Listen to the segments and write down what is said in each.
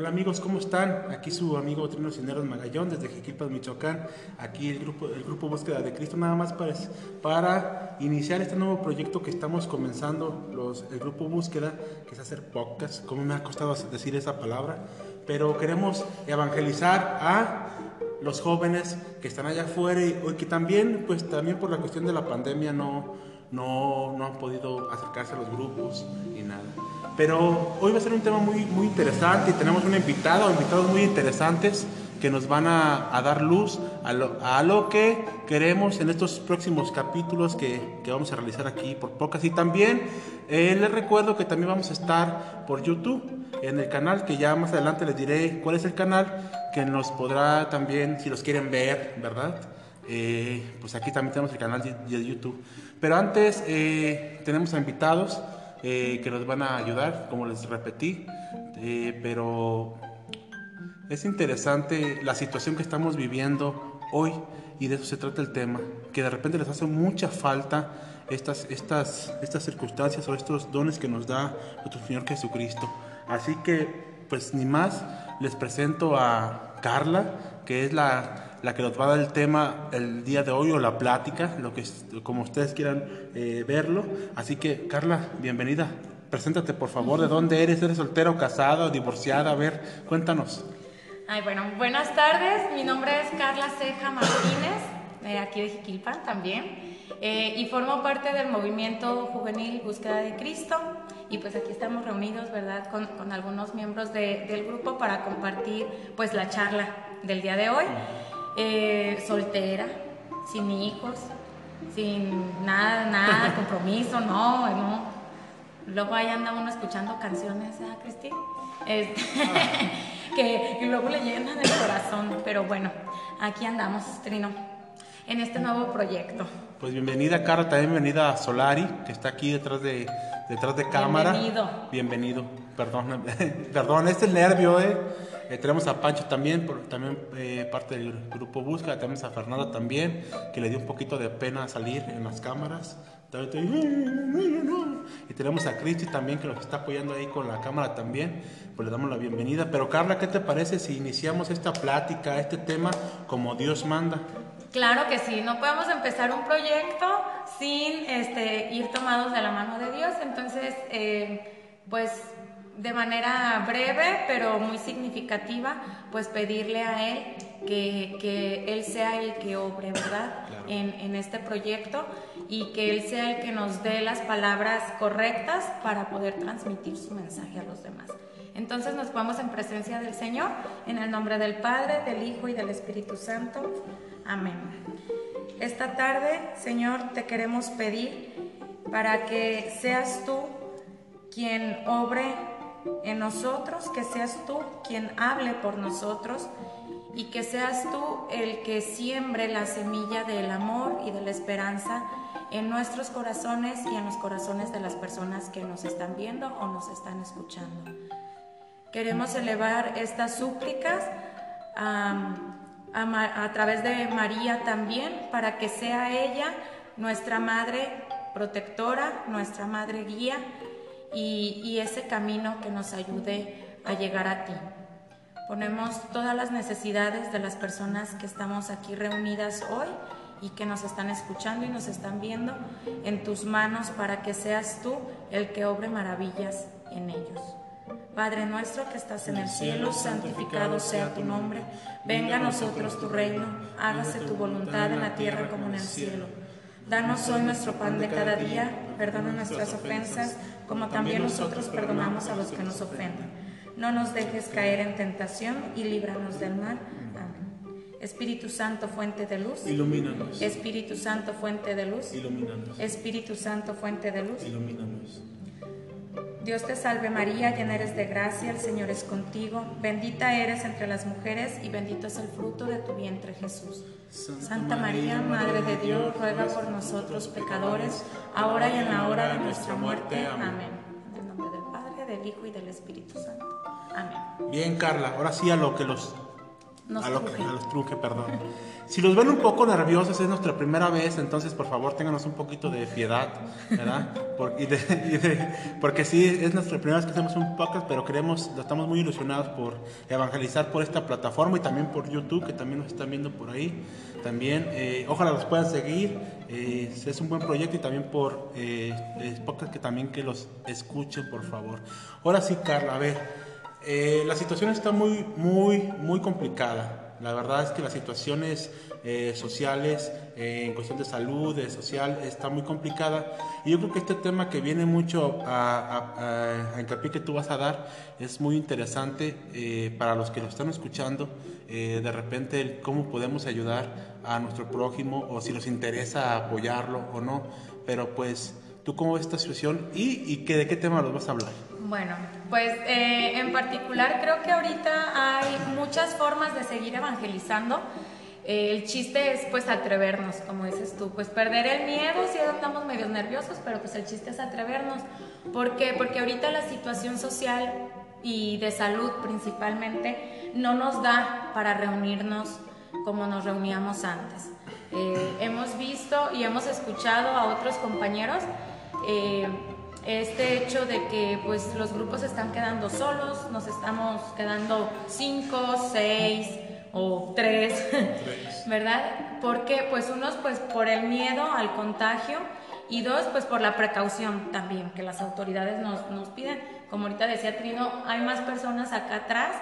Hola amigos, ¿cómo están? Aquí su amigo Trino Cineros Magallón desde Jiquilpas, Michoacán. Aquí el grupo, el grupo Búsqueda de Cristo, nada más para, para iniciar este nuevo proyecto que estamos comenzando, los, el grupo Búsqueda, que es hacer podcast, como me ha costado decir esa palabra, pero queremos evangelizar a los jóvenes que están allá afuera y, que también, pues también por la cuestión de la pandemia no, no, no han podido acercarse a los grupos y nada. Pero hoy va a ser un tema muy, muy interesante y tenemos un invitado, invitados muy interesantes que nos van a, a dar luz a lo, a lo, que queremos en estos próximos capítulos que, que vamos a realizar aquí por pocas. Y también eh, les recuerdo que también vamos a estar por YouTube en el canal, que ya más adelante les diré cuál es el canal, que nos podrá también, si los quieren ver, ¿verdad? Eh, pues aquí también tenemos el canal de, de YouTube. Pero antes eh, tenemos a invitados. Eh, que nos van a ayudar, como les repetí, eh, pero es interesante la situación que estamos viviendo hoy y de eso se trata el tema, que de repente les hace mucha falta estas, estas, estas circunstancias o estos dones que nos da nuestro Señor Jesucristo. Así que, pues ni más, les presento a Carla, que es la la que nos va a dar el tema el día de hoy o la plática, lo que como ustedes quieran eh, verlo. Así que, Carla, bienvenida. Preséntate, por favor, de dónde eres, eres soltera o casada o divorciada, a ver, cuéntanos. Ay, bueno, buenas tardes, mi nombre es Carla Ceja Martínez, de aquí de Jiquilpan también, eh, y formo parte del movimiento juvenil Búsqueda de Cristo, y pues aquí estamos reunidos, ¿verdad?, con, con algunos miembros de, del grupo para compartir pues la charla del día de hoy eh, soltera, sin hijos, sin nada, nada, compromiso, no, no. Luego ahí anda uno escuchando canciones, ¿ah, Cristi? Este, que y luego le llenan el corazón, pero bueno, aquí andamos, Trino, en este nuevo proyecto. Pues bienvenida, Carla, también bienvenida a Solari, que está aquí detrás de, detrás de cámara. Bienvenido. Bienvenido, perdón, perdón, este es el nervio, ¿eh? Eh, tenemos a Pancho también, también eh, parte del grupo Busca. Tenemos a Fernanda también, que le dio un poquito de pena salir en las cámaras. Y tenemos a Cristi también, que nos está apoyando ahí con la cámara también. Pues le damos la bienvenida. Pero Carla, ¿qué te parece si iniciamos esta plática, este tema, como Dios manda? Claro que sí, no podemos empezar un proyecto sin este, ir tomados de la mano de Dios. Entonces, eh, pues de manera breve, pero muy significativa, pues pedirle a Él que, que Él sea el que obre, ¿verdad? Claro. En, en, este proyecto y que Él sea el que nos dé las palabras correctas para poder transmitir su mensaje a los demás. Entonces nos vamos en presencia del Señor, en el nombre del Padre, del Hijo y del Espíritu Santo. Amén. Esta tarde, Señor, te queremos pedir para que seas tú quien obre en nosotros, que seas tú quien hable por nosotros y que seas tú el que siembre la semilla del amor y de la esperanza en nuestros corazones y en los corazones de las personas que nos están viendo o nos están escuchando. Queremos elevar estas súplicas a, a, través de María también para que sea ella nuestra madre protectora, nuestra madre guía y, y ese camino que nos ayude a llegar a ti. Ponemos todas las necesidades de las personas que estamos aquí reunidas hoy y que nos están escuchando y nos están viendo en tus manos para que seas tú el que obre maravillas en ellos. Padre nuestro que estás en el cielo, santificado sea tu nombre, venga a nosotros tu reino, hágase tu voluntad en la tierra como en el cielo. Danos hoy nuestro pan de cada día, perdona nuestras ofensas como también nosotros perdonamos a los que nos ofenden. No nos dejes caer en tentación y líbranos del mal. Amén. Espíritu Santo, fuente de luz. Ilumínanos. Espíritu Santo, fuente de luz. Ilumínanos. Espíritu Santo, fuente de luz. Ilumínanos. Dios te salve María, llena eres de gracia, el Señor es contigo, bendita eres entre las mujeres y bendito es el fruto de tu vientre Jesús. Santa, María, Madre de Dios, ruega por nosotros pecadores, ahora y en la hora de nuestra muerte. Amén. En el nombre del Padre, del Hijo y del Espíritu Santo. Amén. Bien, Carla, ahora sí a lo que los Nos a, lo- truje. a los truje, perdón. Si los ven un poco nerviosos, es nuestra primera vez, entonces por favor ténganos un poquito de piedad, ¿verdad? Por- y de- y de- porque sí, es nuestra primera vez que hacemos un podcast, pero queremos, estamos muy ilusionados por evangelizar por esta plataforma y también por YouTube, que también nos están viendo por ahí. También, eh, ojalá los puedan seguir, eh, es un buen proyecto y también por eh, podcast que también que los escuchen, por favor. Ahora sí, Carla, a ver, eh, la situación está muy, muy, muy complicada. La verdad es que las situaciones eh, sociales, eh, en cuestión de salud, de social, está muy complicada. Y yo creo que este tema que viene mucho a, a, a- hincapié que tú vas a dar es muy interesante eh, para los que lo están escuchando. eh, de repente, cómo podemos ayudar a nuestro prójimo o si nos interesa apoyarlo o no. Pero pues, ¿tú cómo ves esta situación y, y que, de qué tema nos vas a hablar? Bueno, pues eh, en particular creo que ahorita hay muchas formas de seguir evangelizando. Eh, el chiste es pues atrevernos, como dices tú, pues perder el miedo, si estamos medio nerviosos, pero pues el chiste es atrevernos. ¿Por qué? Porque ahorita la situación social y de salud principalmente no nos da para reunirnos como nos reuníamos antes. Eh, hemos visto y hemos escuchado a otros compañeros este hecho de que pues los grupos se están quedando solos, nos estamos quedando cinco, seis o tres, ¿verdad? Porque pues unos pues por el miedo al contagio y dos pues por la precaución también que las autoridades nos, nos piden. Como ahorita decía Trino, hay más personas acá atrás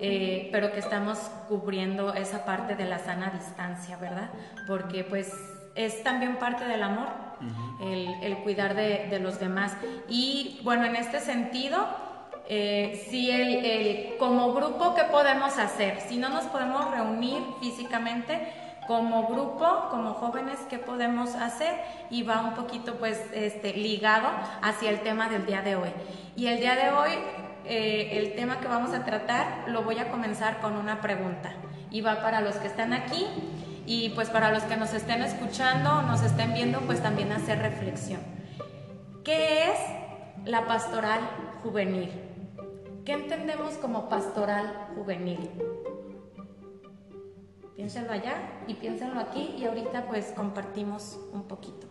eh, pero que estamos cubriendo esa parte de la sana distancia, ¿verdad? Porque pues es también parte del amor, el, cuidar de, los demás. Y bueno, en este sentido, eh, si el, el- como grupo, ¿qué podemos hacer? Si no nos podemos reunir físicamente, como grupo, como jóvenes, ¿qué podemos hacer? Y va un poquito pues este, ligado hacia el tema del día de hoy. Y el día de hoy, eh, el tema que vamos a tratar, lo voy a comenzar con una pregunta. Y va para los que están aquí y pues para los que nos estén escuchando, nos estén viendo, pues también hacer reflexión. ¿Qué es la pastoral juvenil? ¿Qué entendemos como pastoral juvenil? Piénsenlo allá y piénsenlo aquí y ahorita pues compartimos un poquito.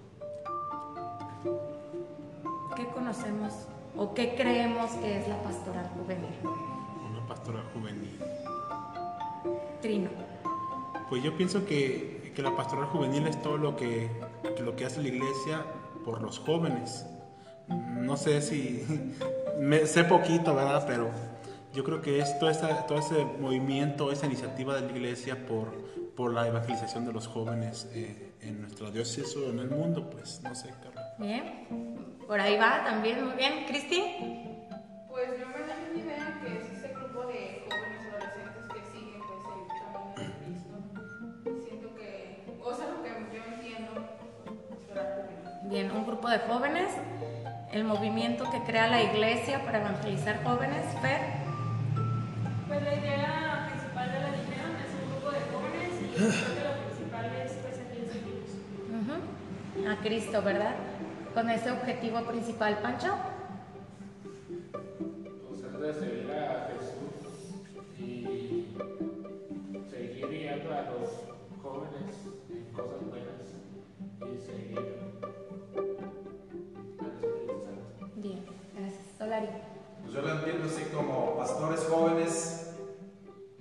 ¿Qué conocemos o qué creemos que es la pastoral juvenil? Una pastora juvenil. Trino. Pues yo pienso que, que la pastoral juvenil es todo lo que, que lo que hace la iglesia por los jóvenes. No sé si me, sé poquito, ¿verdad? Pero yo creo que es todo, esa- todo ese movimiento, esa iniciativa de la iglesia por, por la evangelización de los jóvenes eh, en nuestra diócesis o en el mundo, pues no sé, Carla. Bien. Por ahí va también, muy bien. Cristi. Pues yo me lo que yo entiendo. Bien, un grupo de jóvenes, el movimiento que crea la iglesia para evangelizar jóvenes. Fer. Pues la idea principal de la dijeron es un grupo de jóvenes y creo que lo principal es pues a. Ujú. A Cristo, ¿verdad? Con ese objetivo principal, Pancho. Pues es de seguir a seguir. Bien, gracias. Solari. Pues yo lo entiendo así como pastores jóvenes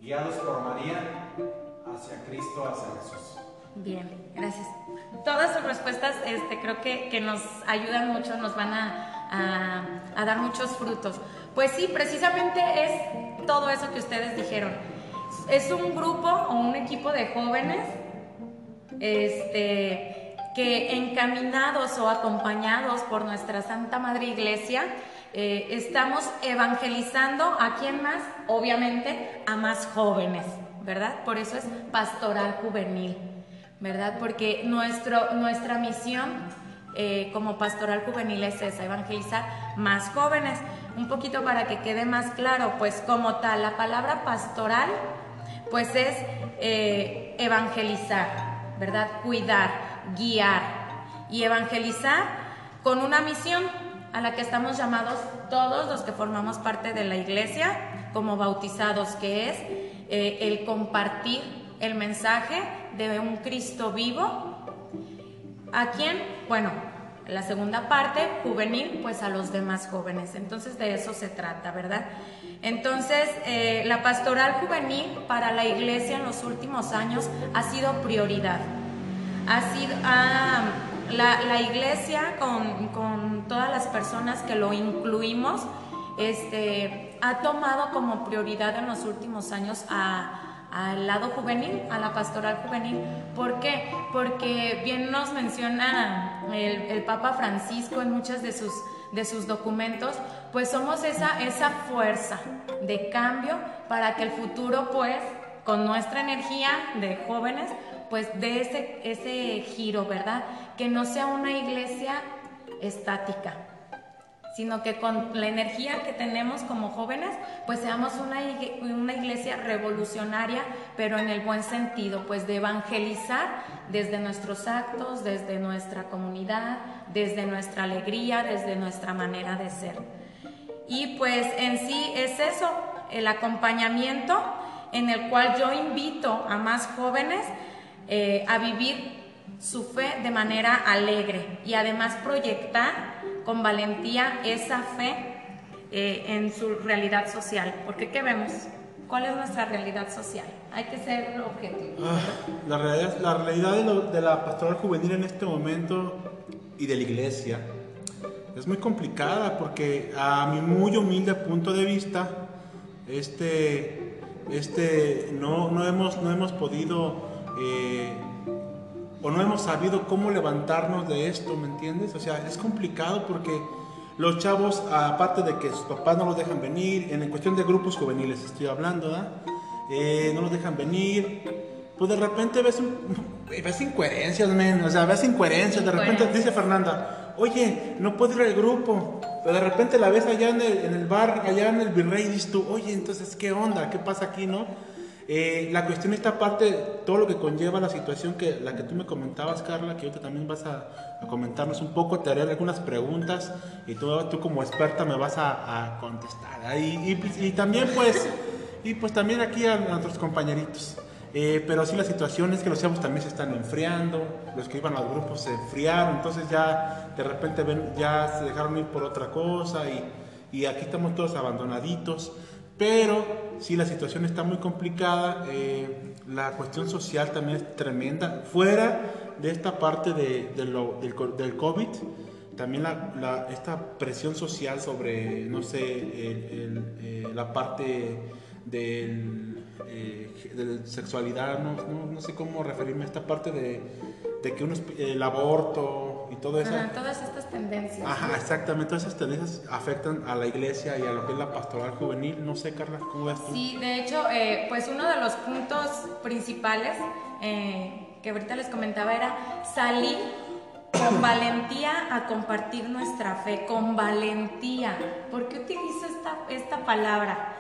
guiados por María hacia Cristo, hacia Jesús. Bien, gracias. Todas sus respuestas este, creo que, que nos ayudan mucho, nos van a, a- a dar muchos frutos. Pues sí, precisamente es todo eso que ustedes dijeron. Es un grupo o un equipo de jóvenes este, que encaminados o acompañados por nuestra Santa Madre Iglesia, eh, estamos evangelizando a quién más, obviamente a más jóvenes, ¿verdad? Por eso es pastoral juvenil, ¿verdad? Porque nuestro, nuestra misión eh, como pastoral juvenil es esa, evangelizar más jóvenes. Un poquito para que quede más claro, pues como tal, la palabra pastoral, pues es eh, evangelizar, ¿verdad? Cuidar, guiar y evangelizar con una misión a la que estamos llamados todos los que formamos parte de la iglesia como bautizados, que es eh, el compartir el mensaje de un Cristo vivo. ¿A quién? Bueno, la segunda parte, juvenil, pues a los demás jóvenes. Entonces de eso se trata, ¿verdad? Entonces, eh, la pastoral juvenil para la iglesia en los últimos años ha sido prioridad. Ha sido, la, iglesia con, todas las personas que lo incluimos, este, ha tomado como prioridad en los últimos años al lado juvenil, a la pastoral juvenil. ¿Por qué? Porque bien nos menciona el, Papa Francisco en muchos de sus, de sus documentos, pues somos esa, esa fuerza de cambio para que el futuro, pues, con nuestra energía de jóvenes, pues de ese, ese giro, ¿verdad? Que no sea una iglesia estática, sino que con la energía que tenemos como jóvenes, pues seamos una, una iglesia revolucionaria, pero en el buen sentido, pues de evangelizar desde nuestros actos, desde nuestra comunidad, desde nuestra alegría, desde nuestra manera de ser. Y pues en sí es eso, el acompañamiento en el cual yo invito a más jóvenes eh, a vivir su fe de manera alegre y además proyectar con valentía esa fe eh, en su realidad social. Porque ¿qué vemos? ¿Cuál es nuestra realidad social? Hay que ser objetivos. Ah, la realidad, la realidad de, de la pastoral juvenil en este momento y de la iglesia es muy complicada porque a mi muy humilde punto de vista, este, este, no, no, hemos, no hemos podido eh, o no hemos sabido cómo levantarnos de esto, ¿me entiendes? O sea, es complicado porque los chavos, aparte de que sus papás no los dejan venir, en cuestión de grupos juveniles estoy hablando. Eh, no los dejan venir, pues de repente ves, un- ves incoherencias, men, o sea, ves incoherencias, de repente dice Fernanda, oye, no puedo ir al grupo, pero de repente la ves allá en el, en el bar, allá en el virrey, y dices tú, oye, entonces, ¿qué onda? ¿Qué pasa aquí, no? Eh, la cuestión esta parte, todo lo que conlleva la situación que la que tú me comentabas, Carla, que ahorita también vas a, a comentarnos un poco, te haré algunas preguntas y tú, tú como experta me vas a, a contestar. ¿eh? Y, y- y también pues, y pues también aquí a, a nuestros compañeritos. Eh, pero sí la situación es que los chavos también se están enfriando, los que iban a los grupos se enfriaron, entonces ya de repente ven, ya se dejaron ir por otra cosa y, y aquí estamos todos abandonaditos. Pero sí, la situación está muy complicada, eh, la cuestión social también es tremenda. Fuera de esta parte de, lo- del, del COVID, también la, esta presión social sobre, no sé, el- eh, la parte del, eh, sexualidad, no, no, sé cómo referirme a esta parte de, de que uno, el aborto y todo eso. Ajá, todas estas tendencias. Ajá, exactamente. Todas esas tendencias afectan a la iglesia y a lo que es la pastoral juvenil. No sé, Carla, ¿cómo ves tú? Sí, de hecho, eh, pues uno de los puntos principales eh, que ahorita les comentaba era salir con valentía a compartir nuestra fe, con valentía. ¿Por qué utilizo esta, esta palabra?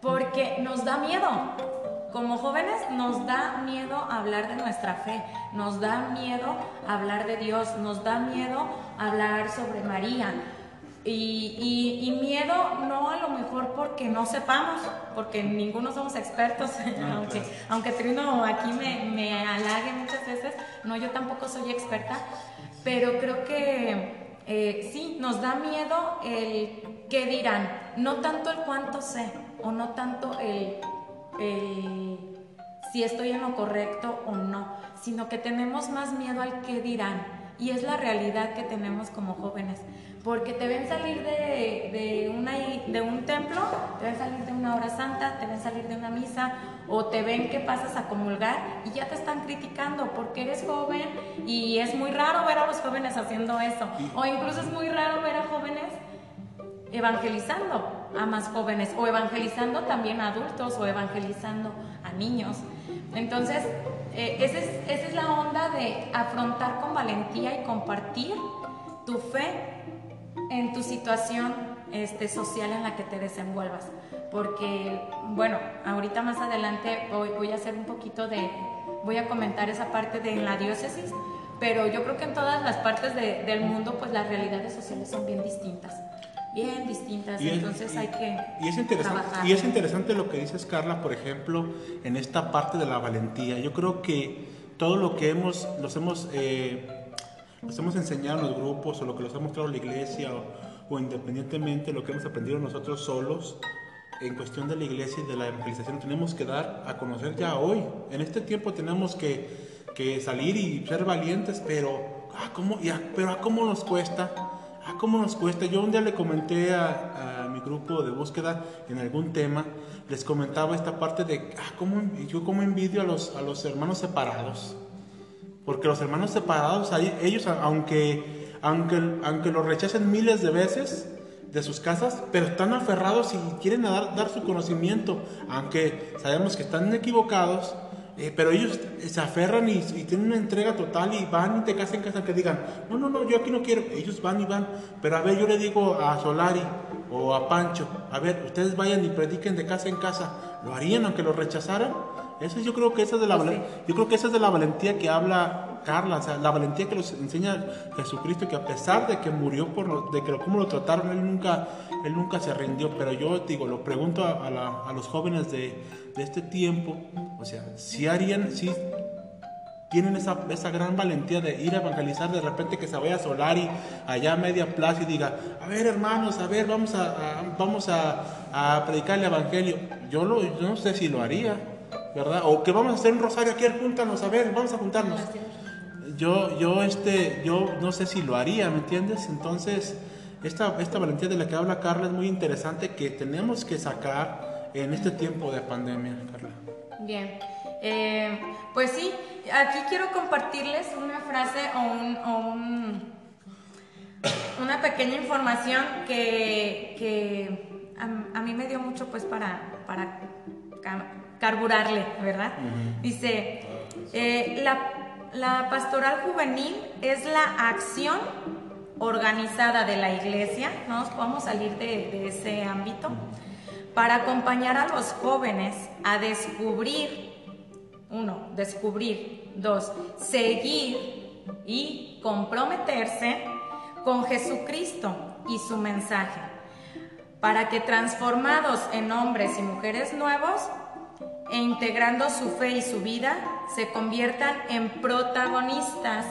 Porque nos da miedo. Como jóvenes nos da miedo hablar de nuestra fe, nos da miedo hablar de Dios, nos da miedo hablar sobre María. Y, y- y miedo no a lo mejor porque no sepamos, porque ninguno somos expertos, aunque, aunque Trino aquí me, me halague muchas veces, no, yo tampoco soy experta, pero creo que eh, sí, nos da miedo el qué dirán, no tanto el cuánto sé, o no tanto el, el si estoy en lo correcto o no, sino que tenemos más miedo al qué dirán. Y es la realidad que tenemos como jóvenes. Porque te ven salir de, de, una, de un templo, te ven salir de una hora santa, te ven salir de una misa, o te ven que pasas a comulgar y ya te están criticando porque eres joven y es muy raro ver a los jóvenes haciendo eso. O incluso es muy raro ver a jóvenes evangelizando a más jóvenes o evangelizando también a adultos o evangelizando a niños. Entonces, eh, esa, es, esa es la onda de afrontar con valentía y compartir tu fe en tu situación este, social en la que te desenvuelvas. Porque, bueno, ahorita más adelante voy, voy a hacer un poquito de, voy a comentar esa parte de la diócesis, pero yo creo que en todas las partes de- del mundo, pues las realidades sociales son bien distintas. Bien distintas, Y es- entonces y- hay que Y es, interesante, trabajar. y es interesante lo que dices, Carla, por ejemplo, en esta parte de la valentía. Yo creo que todo lo que hemos, los hemos, eh, los hemos enseñado en los grupos o lo que nos ha mostrado la iglesia o, o independientemente lo que hemos aprendido nosotros solos en cuestión de la iglesia y de la evangelización, tenemos que dar a conocer ya hoy. En este tiempo tenemos que, que salir y ser valientes, pero ah, ¿cómo, pero ¿a cómo nos cuesta? Ah, ¿cómo nos cuesta? Yo un día le comenté a, a mi grupo de búsqueda en algún tema, les comentaba esta parte de, ah, ¿cómo, yo cómo envidio a los, a los hermanos separados. Porque los hermanos separados, ellos, aunque, aunque, aunque los rechacen miles de veces de sus casas, pero están aferrados y quieren dar, dar su conocimiento, aunque sabemos que están equivocados, eh, pero ellos se aferran y, y tienen una entrega total y van de casa en casa que digan, no, no, no, yo aquí no quiero, ellos van y van, pero a ver, yo le digo a Solari o a Pancho, a ver, ustedes vayan y prediquen de casa en casa, ¿lo harían aunque lo rechazaran? Eso yo creo que esa es de la Pues valen- yo creo que esa es de la valentía que habla Carla, o sea, la valentía que nos enseña Jesucristo, que a pesar de que murió por lo- de que lo, cómo lo trataron, él nunca, él nunca se rindió. Pero yo digo, lo pregunto a, a la- a los jóvenes de, de este tiempo, o sea, si harían, si tienen esa, esa gran valentía de ir a evangelizar, de repente que se vaya a Solari allá a media plaza y diga, a ver hermanos, a ver, vamos a, vamos a, predicar el evangelio. Yo no sé si lo haría, ¿verdad? O que vamos a hacer un rosario aquí, júntanos, a ver, vamos a juntarnos. Yo, yo, este, yo no sé si lo haría, ¿me entiendes? Entonces, esta, esta valentía de la que habla Carla es muy interesante que tenemos que sacar en este tiempo de pandemia, Carla. Bien, Eh, pues sí, aquí quiero compartirles una frase o, un, o un- una pequeña información que, que a, a mí me dio mucho pues para, para ca- carburarle, ¿verdad? Dice, eh, la, la pastoral juvenil es la acción organizada de la iglesia, no nos podemos salir de, de ese ámbito, para acompañar a los jóvenes a descubrir, uno, descubrir, dos, seguir y comprometerse con Jesucristo y su mensaje, para que transformados en hombres y mujeres nuevos e integrando su fe y su vida, se conviertan en protagonistas,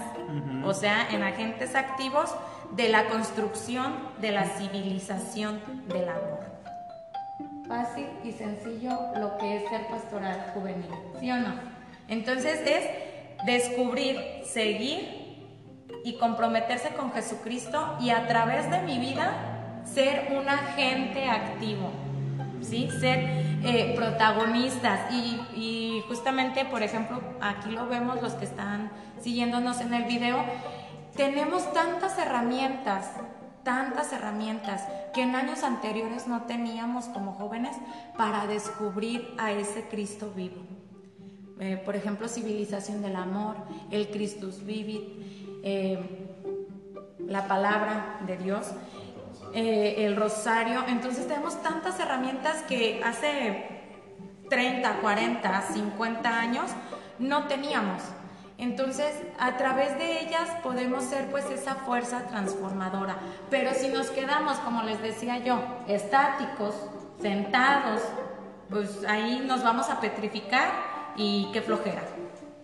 o sea, en agentes activos de la construcción de la civilización del amor. Fácil y sencillo lo que es ser pastoral juvenil, ¿sí o no? Entonces es descubrir, seguir y comprometerse con Jesucristo y a través de mi vida ser un agente activo, ¿sí? Ser eh, protagonistas y, y justamente, por ejemplo, aquí lo vemos los que están siguiéndonos en el video, tenemos tantas herramientas, tantas herramientas que en años anteriores no teníamos como jóvenes para descubrir a ese Cristo vivo. Eh, por ejemplo, civilización del amor, el Christus Vivit, eh, la palabra de Dios, eh, el rosario. Entonces tenemos tantas herramientas que hace 30, 40, 50 años no teníamos. Entonces, a través de ellas podemos ser pues esa fuerza transformadora. Pero si nos quedamos, como les decía yo, estáticos, sentados, pues ahí nos vamos a petrificar y qué flojera,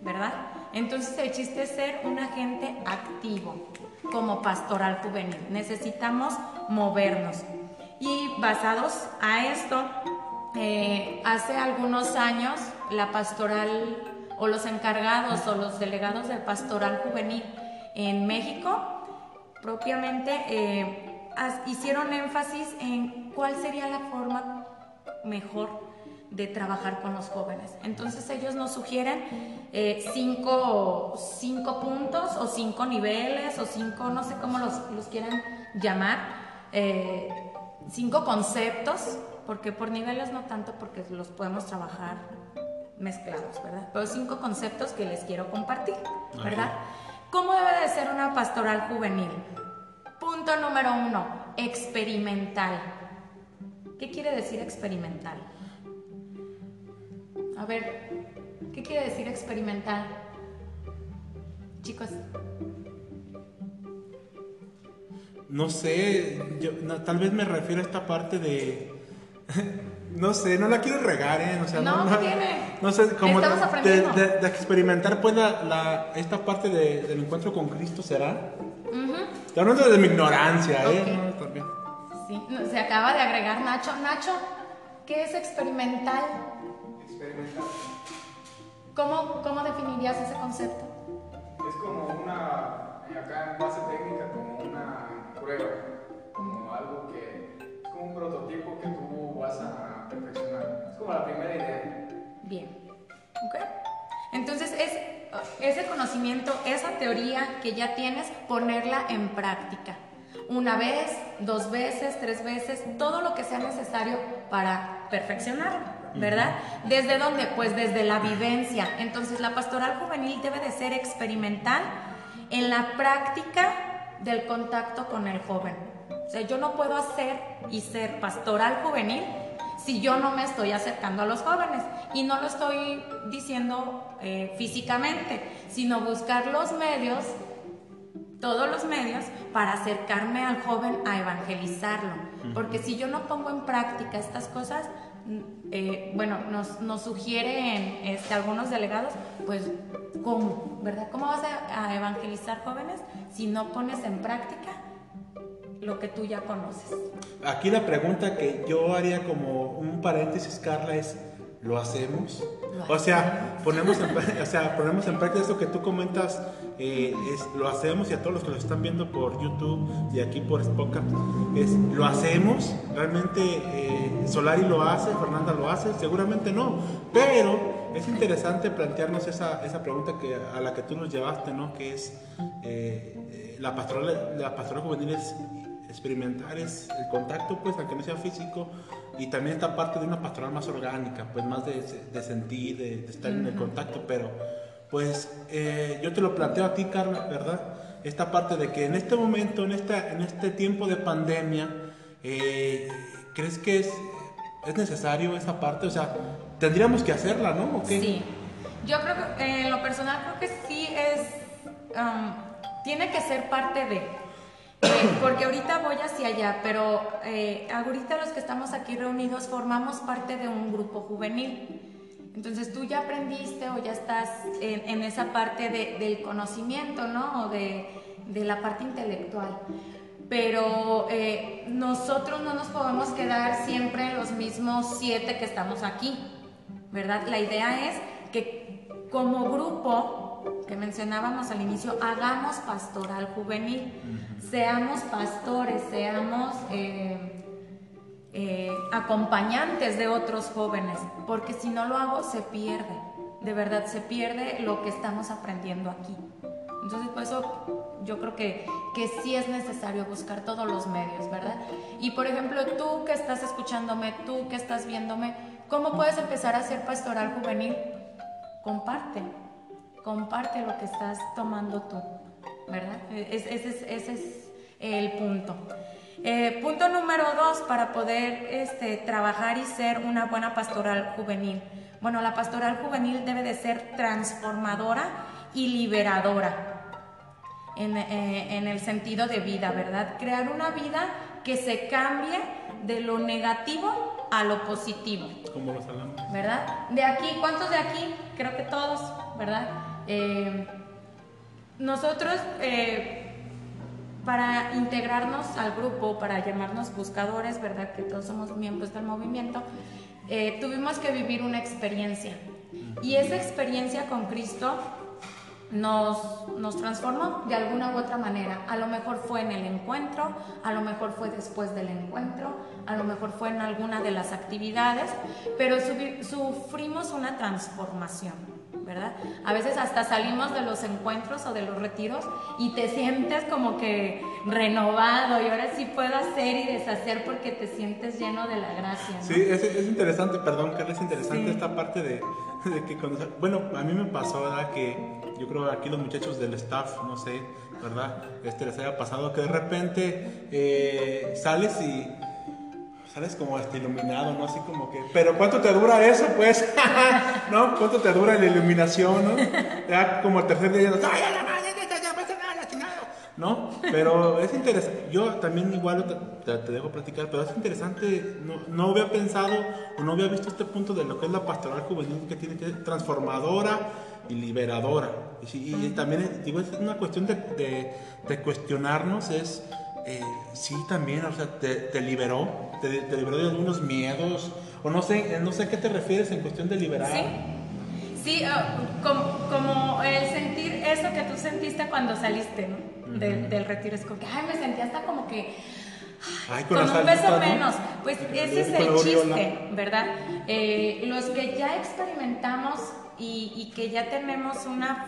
¿verdad? Entonces el chiste es ser un agente activo como pastoral juvenil. Necesitamos movernos. Y basados a esto, eh, hace algunos años la pastoral o los encargados o los delegados de pastoral juvenil en México propiamente eh, hicieron énfasis en cuál sería la forma mejor de trabajar con los jóvenes. Entonces ellos nos sugieren eh, cinco, cinco puntos o cinco niveles o cinco, no sé cómo los, los quieran llamar, eh, cinco conceptos, porque por niveles no tanto porque los podemos trabajar mezclados, ¿verdad? Pero cinco conceptos que les quiero compartir, ¿verdad? ¿Cómo debe de ser una pastoral juvenil? Punto número uno, experimental. ¿Qué quiere decir experimental? A ver, ¿qué quiere decir experimental? Chicos, no sé, yo, no, tal vez me refiero a esta parte de, no sé, no la quiero regar, ¿eh? O sea, No, ¿qué tiene? no sé, como de, Estamos de, aprendiendo. de- de experimentar pues la, la- esta parte de- del encuentro con Cristo será. Ujú. Estoy hablando de mi ignorancia, ¿eh? No, también. Sí, no, se acaba de agregar Nacho. Nacho, ¿qué es experimental? Experimental. ¿Cómo, cómo definirías ese concepto? Es como una, acá en base técnica, como una prueba, como algo que, es como un prototipo que tú vas a perfeccionar. Es como la primera idea. Bien. ¿Ok? Entonces es ese conocimiento, esa teoría que ya tienes, ponerla en práctica. Una vez, dos veces, tres veces, todo lo que sea necesario para perfeccionarlo, ¿verdad? ¿Desde dónde? Pues desde la vivencia. Entonces la pastoral juvenil debe de ser experimental en la práctica del contacto con el joven. O sea, yo no puedo hacer y ser pastoral juvenil si yo no me estoy acercando a los jóvenes. Y no lo estoy diciendo eh, físicamente, sino buscar los medios, todos los medios, para acercarme al joven a evangelizarlo. Porque si yo no pongo en práctica estas cosas, mm, eh, bueno, nos, nos sugieren este, algunos delegados, pues, ¿cómo? ¿Verdad? ¿Cómo vas a, a evangelizar jóvenes si no pones en práctica lo que tú ya conoces? Aquí la pregunta que yo haría como un paréntesis, Carla, es ¿lo hacemos? Lo O sea, ponemos en, o sea, ponemos en práctica esto que tú comentas, eh, es, lo hacemos y a todos los que lo están viendo por YouTube y aquí por Spotify, es ¿lo hacemos? ¿Realmente eh, Solari lo hace? ¿Fernanda lo hace? Seguramente no, pero es interesante plantearnos esa, esa pregunta que, a la que tú nos llevaste, ¿no? Que es eh, eh, la pastoral, la pastoral juvenil es experimentar es el contacto, pues, aunque no sea físico, y también esta parte de una pastoral más orgánica, pues, más de, de sentir, de, de estar en el contacto, pero, pues, eh, yo te lo planteo a ti, Carla, ¿verdad? Esta parte de que en este momento, en, esta, en este tiempo de pandemia, eh, ¿crees que es, es necesario esa parte? O sea, tendríamos que hacerla, ¿no? ¿O qué? Sí, yo creo que eh, en lo personal creo que sí es, um, tiene que ser parte de, eh, porque ahorita voy hacia allá, pero eh, ahorita los que estamos aquí reunidos formamos parte de un grupo juvenil. Entonces tú ya aprendiste o ya estás en, en esa parte de- del conocimiento, ¿no? O de, de la parte intelectual. Pero eh, nosotros no nos podemos quedar siempre en los mismos siete que estamos aquí, ¿verdad? La idea es que como grupo que mencionábamos al inicio, hagamos pastoral juvenil, seamos pastores, seamos... eh, eh, acompañantes de otros jóvenes, porque si no lo hago se pierde, de verdad se pierde lo que estamos aprendiendo aquí. Entonces, por eso yo creo que, que sí es necesario buscar todos los medios, ¿verdad? Y por ejemplo, tú que estás escuchándome, tú que estás viéndome, ¿cómo puedes empezar a hacer pastoral juvenil? Comparte, comparte lo que estás tomando tú, ¿verdad? Es- ese es, ese es el punto. Eh, punto número dos, para poder este, trabajar y ser una buena pastoral juvenil. Bueno, la pastoral juvenil debe de ser transformadora y liberadora en, eh, en el sentido de vida, ¿verdad? Crear una vida que se cambie de lo negativo a lo positivo. Como los hablamos. ¿verdad? De aquí, ¿cuántos de aquí? Creo que todos, ¿verdad? Eh, nosotros, eh, para integrarnos al grupo, para llamarnos buscadores, ¿verdad? Que todos somos miembros del movimiento, eh, tuvimos que vivir una experiencia. Y esa experiencia con Cristo nos, nos transformó de alguna u otra manera. A lo mejor fue en el encuentro, a lo mejor fue después del encuentro, a lo mejor fue en alguna de las actividades, pero sufrimos una transformación, ¿verdad? A veces hasta salimos de los encuentros o de los retiros y te sientes como que renovado y ahora sí puedo hacer y deshacer porque te sientes lleno de la gracia. ¿no? Sí, es, es interesante, perdón, Carla, es interesante Sí. esta parte de, de que cuando... Bueno, a mí me pasó, ¿verdad? Que yo creo aquí los muchachos del staff, no sé, ¿verdad? Este les haya pasado que de repente eh, sales y... Sales como hasta iluminado, ¿no? Así como que... Pero ¿cuánto te dura eso, pues? ¿No? ¿Cuánto te dura la iluminación, no? Ya como el tercer día ya... ¡Ay, a la madre, ya, ya, ya, pasa nada, la chingada! ¿No? Pero es interesante, yo también igual te, te- dejo platicar, pero es interesante, no, no había pensado o no había visto este punto de lo que es la pastoral juvenil que tiene que ser transformadora y liberadora. Y, sí, y también digo, es una cuestión de, de- de cuestionarnos, es, eh, sí también, o sea, te, te liberó, te, te liberó de algunos miedos, o no sé, no sé a qué te refieres en cuestión de liberar. Sí. Sí, ah, como, como el sentir eso que tú sentiste cuando saliste, ¿no? De- del retiro. Es como que, ay, me sentí hasta como que Ay, con, un salita, ¿no? menos. Pues ese es el chiste, ¿verdad? Eh, los que ya experimentamos y, y que ya tenemos una,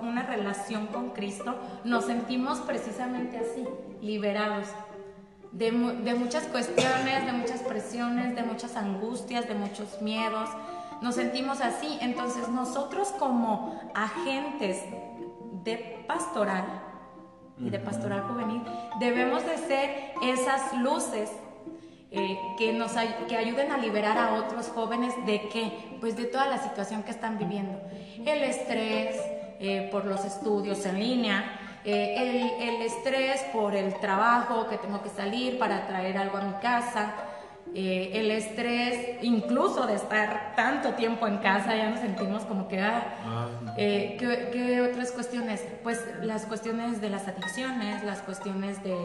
una relación con Cristo, nos sentimos precisamente así, liberados. De, mu- de muchas cuestiones, de muchas presiones, de muchas angustias, de muchos miedos. Nos sentimos así. Entonces nosotros como agentes de pastoral y de pastoral juvenil debemos de ser esas luces eh, que nos que ayuden a liberar a otros jóvenes de qué? Pues de toda la situación que están viviendo. El estrés eh, por los estudios en línea, eh, el, el estrés por el trabajo, que tengo que salir para traer algo a mi casa, eh, el estrés incluso de estar tanto tiempo en casa, ya nos sentimos como que... ah, eh, ¿qué, qué otras cuestiones? Pues las cuestiones de las adicciones, las cuestiones de,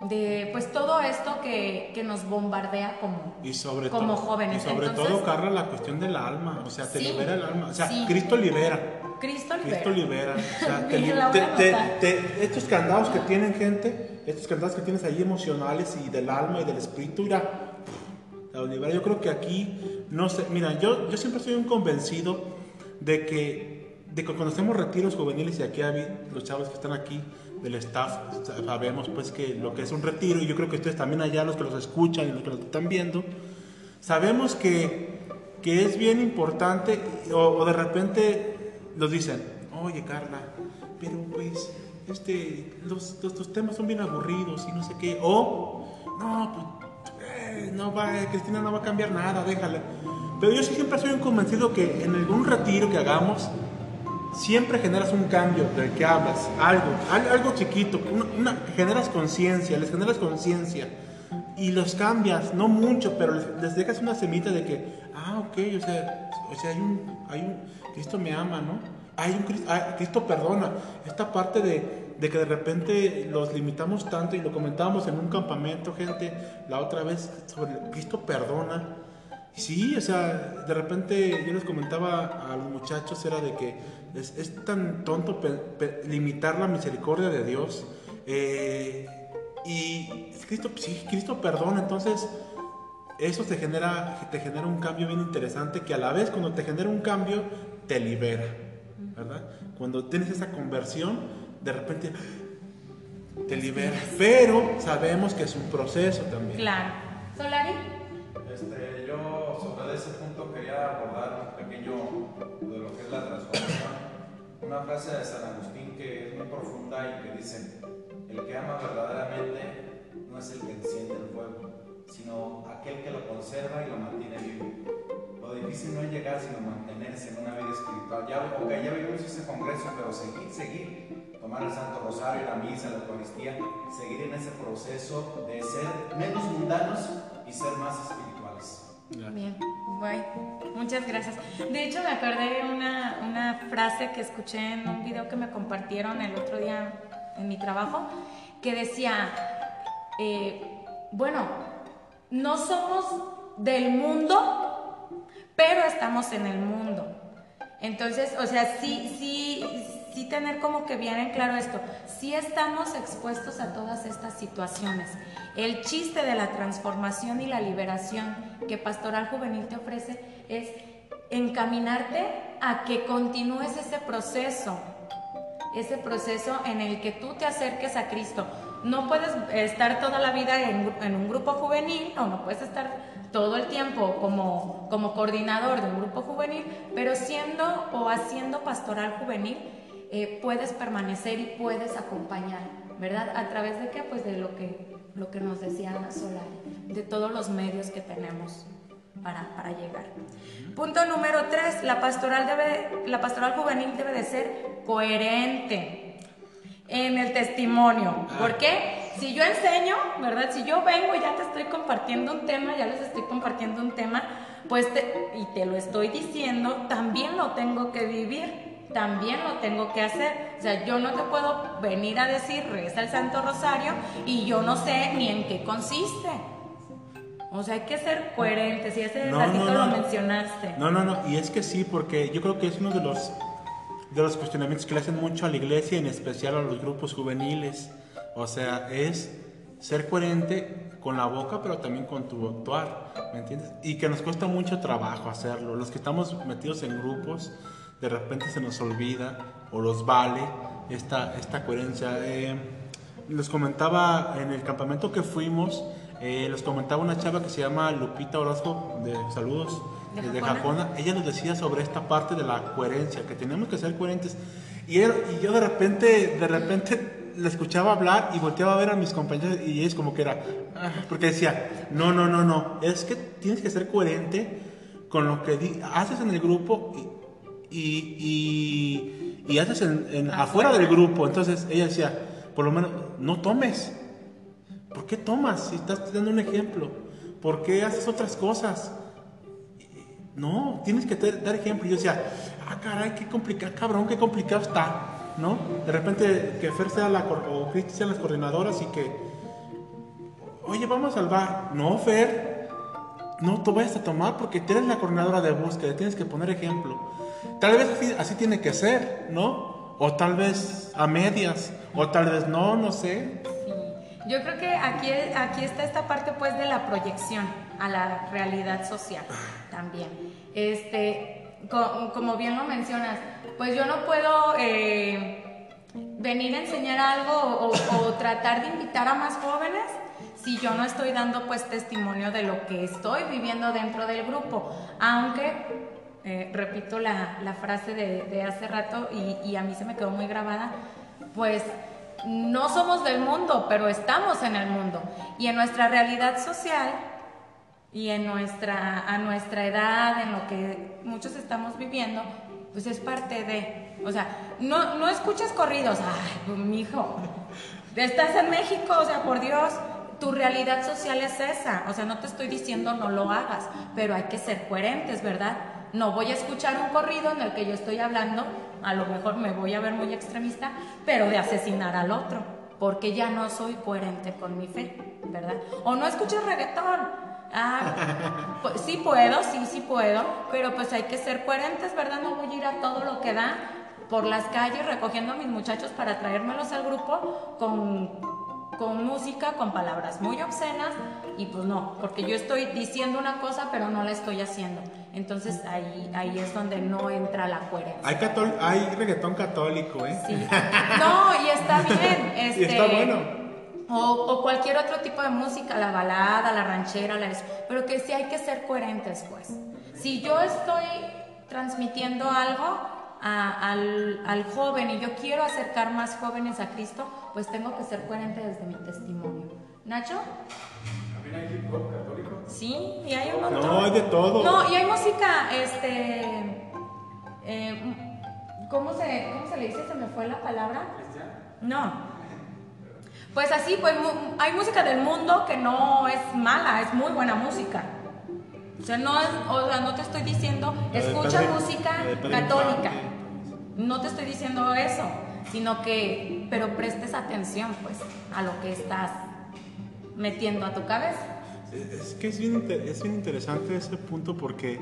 de pues todo esto que, que nos bombardea como, Y sobre como jóvenes. Y sobre Entonces, todo, Carla, la cuestión del alma. O sea, te Sí, libera el alma. O sea, sí. Cristo libera. Cristo libera. Cristo libera. O sea, te li- te- estos candados que tienen gente, estos candados que tienes ahí emocionales y del alma y del espíritu, mira, la libera. Yo creo que aquí, no sé, mira, yo, yo siempre soy un convencido de que, de que cuando hacemos retiros juveniles, y aquí hay los chavos que están aquí del staff, sabemos pues que lo que es un retiro, y yo creo que ustedes también allá, los que los escuchan y los que los están viendo, sabemos que, que es bien importante o, o de repente nos dicen, oye Carla, pero pues este, los, los, los temas son bien aburridos y no sé qué, o no, pues eh, no va, Cristina no va a cambiar nada, déjala. Pero yo siempre soy un convencido que en algún retiro que hagamos, siempre generas un cambio del que hablas, algo, al- algo chiquito, una, generas conciencia, les generas conciencia y los cambias, no mucho, pero les, les dejas una semita de que, ah, ok, o sea, o sea, hay un, hay un, Cristo me ama, ¿no? Hay un Cristo, ah, Cristo perdona. Esta parte de, de que de repente los limitamos tanto y lo comentábamos en un campamento, gente, la otra vez sobre Cristo perdona. Sí, o sea, de repente yo les comentaba a los muchachos, era de que es, es tan tonto pe- pe- limitar la misericordia de Dios. eh, y Cristo, sí, Cristo perdona, entonces eso te genera, te genera un cambio bien interesante que a la vez cuando te genera un cambio, te libera, ¿verdad? Cuando tienes esa conversión, de repente te libera, pero sabemos que es un proceso también. Claro. Solari. Este, yo sobre ese punto quería abordar un pequeño de lo que es la transformación. Una frase de San Agustín que es muy profunda y que dice, el que ama verdaderamente no es el que enciende el fuego, sino aquel que lo conserva y lo mantiene vivo. Lo difícil no es llegar, sino mantenerse en una vida espiritual. Ya, ok, ya vivimos ese congreso, pero seguir, seguir, tomar el Santo Rosario, la misa, la Eucaristía, seguir en ese proceso de ser menos mundanos y ser más espirituales. Bien, guay. Muchas gracias. De hecho, me acordé una, una frase que escuché en un video que me compartieron el otro día en mi trabajo, que decía, eh, bueno, no somos del mundo, pero estamos en el mundo. Entonces, o sea, sí, sí, sí tener como que bien en claro esto, sí estamos expuestos a todas estas situaciones. El chiste de la transformación y la liberación que Pastoral Juvenil te ofrece es encaminarte a que continúes ese proceso, ese proceso en el que tú te acerques a Cristo. No puedes estar toda la vida en, un grupo juvenil o no puedes estar todo el tiempo como, como coordinador de un grupo juvenil, pero siendo o haciendo pastoral juvenil, eh, puedes permanecer y puedes acompañar, ¿verdad? ¿A través de qué? Pues de lo que, lo que nos decía Ana Solari, de todos los medios que tenemos para, para llegar. Punto número tres, la pastoral, debe, la pastoral juvenil debe de ser coherente. en el testimonio. Ah. ¿Por qué? Si yo enseño, ¿verdad? Si yo vengo y ya te estoy compartiendo un tema, ya les estoy compartiendo un tema, pues te- y te lo estoy diciendo, también lo tengo que vivir, también lo tengo que hacer. O sea, yo no te puedo venir a decir, reza el Santo Rosario y yo no sé ni en qué consiste. O sea, hay que ser coherentes y ese No, ratito no, lo no. mencionaste. No, no, no, y es que sí, porque yo creo que es uno de los de los cuestionamientos que le hacen mucho a la iglesia, en especial a los grupos juveniles. O sea, es ser coherente con la boca, pero también con tu actuar, ¿me entiendes? Y que nos cuesta mucho trabajo hacerlo. Los que estamos metidos en grupos, de repente se nos olvida o los vale esta, esta coherencia. Eh, les comentaba en el campamento que fuimos, eh, les comentaba una chava que se llama Lupita Orozco, de saludos, ¿De desde Jacona? Jacona. Ella nos decía sobre esta parte de la coherencia, que tenemos que ser coherentes. Y, él- y yo de repente, de repente la escuchaba hablar y volteaba a ver a mis compañeros y es como que era, ah, porque decía, no, no, no, no, es que tienes que ser coherente con lo que haces en el grupo y, y, y- y haces en, afuera del grupo. Entonces ella decía, por lo menos, no tomes. ¿Por qué tomas si estás dando un ejemplo? ¿Por qué haces otras cosas? No, tienes que dar ejemplo. Y yo decía, ah, caray, qué complicado, cabrón, qué complicado está, ¿no? De repente que Fer sea la, o Cristi sean las coordinadoras y que, oye, vamos al bar. No, Fer, no te vayas a tomar porque tú eres la coordinadora de búsqueda, tienes que poner ejemplo. Tal vez así, así tiene que ser, ¿no? O tal vez a medias, o tal vez no, no sé. Sí. Yo creo que aquí, aquí está esta parte pues de la proyección a la realidad social también. Este, co- como bien lo mencionas, pues yo no puedo eh, venir a enseñar algo o, o tratar de invitar a más jóvenes si yo no estoy dando pues testimonio de lo que estoy viviendo dentro del grupo. Aunque, eh, repito la, la frase de, de hace rato y, y a mí se me quedó muy grabada, pues no somos del mundo, pero estamos en el mundo. Y en nuestra realidad social y en nuestra, a nuestra edad, en lo que muchos estamos viviendo, pues es parte de, o sea, no, no escuches corridos, ay, pues, mijo, estás en México, o sea, por Dios, tu realidad social es esa, o sea, no te estoy diciendo no lo hagas, pero hay que ser coherentes, ¿verdad? No voy a escuchar un corrido en el que yo estoy hablando, a lo mejor me voy a ver muy extremista, pero de asesinar al otro, porque ya no soy coherente con mi fe, ¿verdad? O no escuches reggaetón, Ah, pues sí puedo, sí, sí puedo, pero pues hay que ser coherentes, ¿verdad? No voy a ir a todo lo que da por las calles recogiendo a mis muchachos para traérmelos al grupo con, con música, con palabras muy obscenas y pues no, porque yo estoy diciendo una cosa pero no la estoy haciendo. Entonces ahí, ahí es donde no entra la coherencia. Hay, catol- hay reggaetón católico, ¿eh? Sí. No, y está bien. Y Este, está bueno. O, o cualquier otro tipo de música, la balada, la ranchera, la eso, pero que sí hay que ser coherentes, pues. Si yo estoy transmitiendo algo a- al, al joven y yo quiero acercar más jóvenes a Cristo, pues tengo que ser coherente desde mi testimonio. ¿Nacho? También hay hip hop católico. Sí, y hay un montón. No, hay de todo. No, y hay música, este... eh, ¿cómo, se, ¿Cómo se le dice? Se me fue la palabra. No. Pues así, pues hay música del mundo que no es mala, es muy buena música. O sea, no, es- o sea, no te estoy diciendo, escucha música Pedro católica. No te estoy diciendo eso, sino que, pero prestes atención, pues, a lo que estás metiendo a tu cabeza. Es que es bien, es bien interesante ese punto porque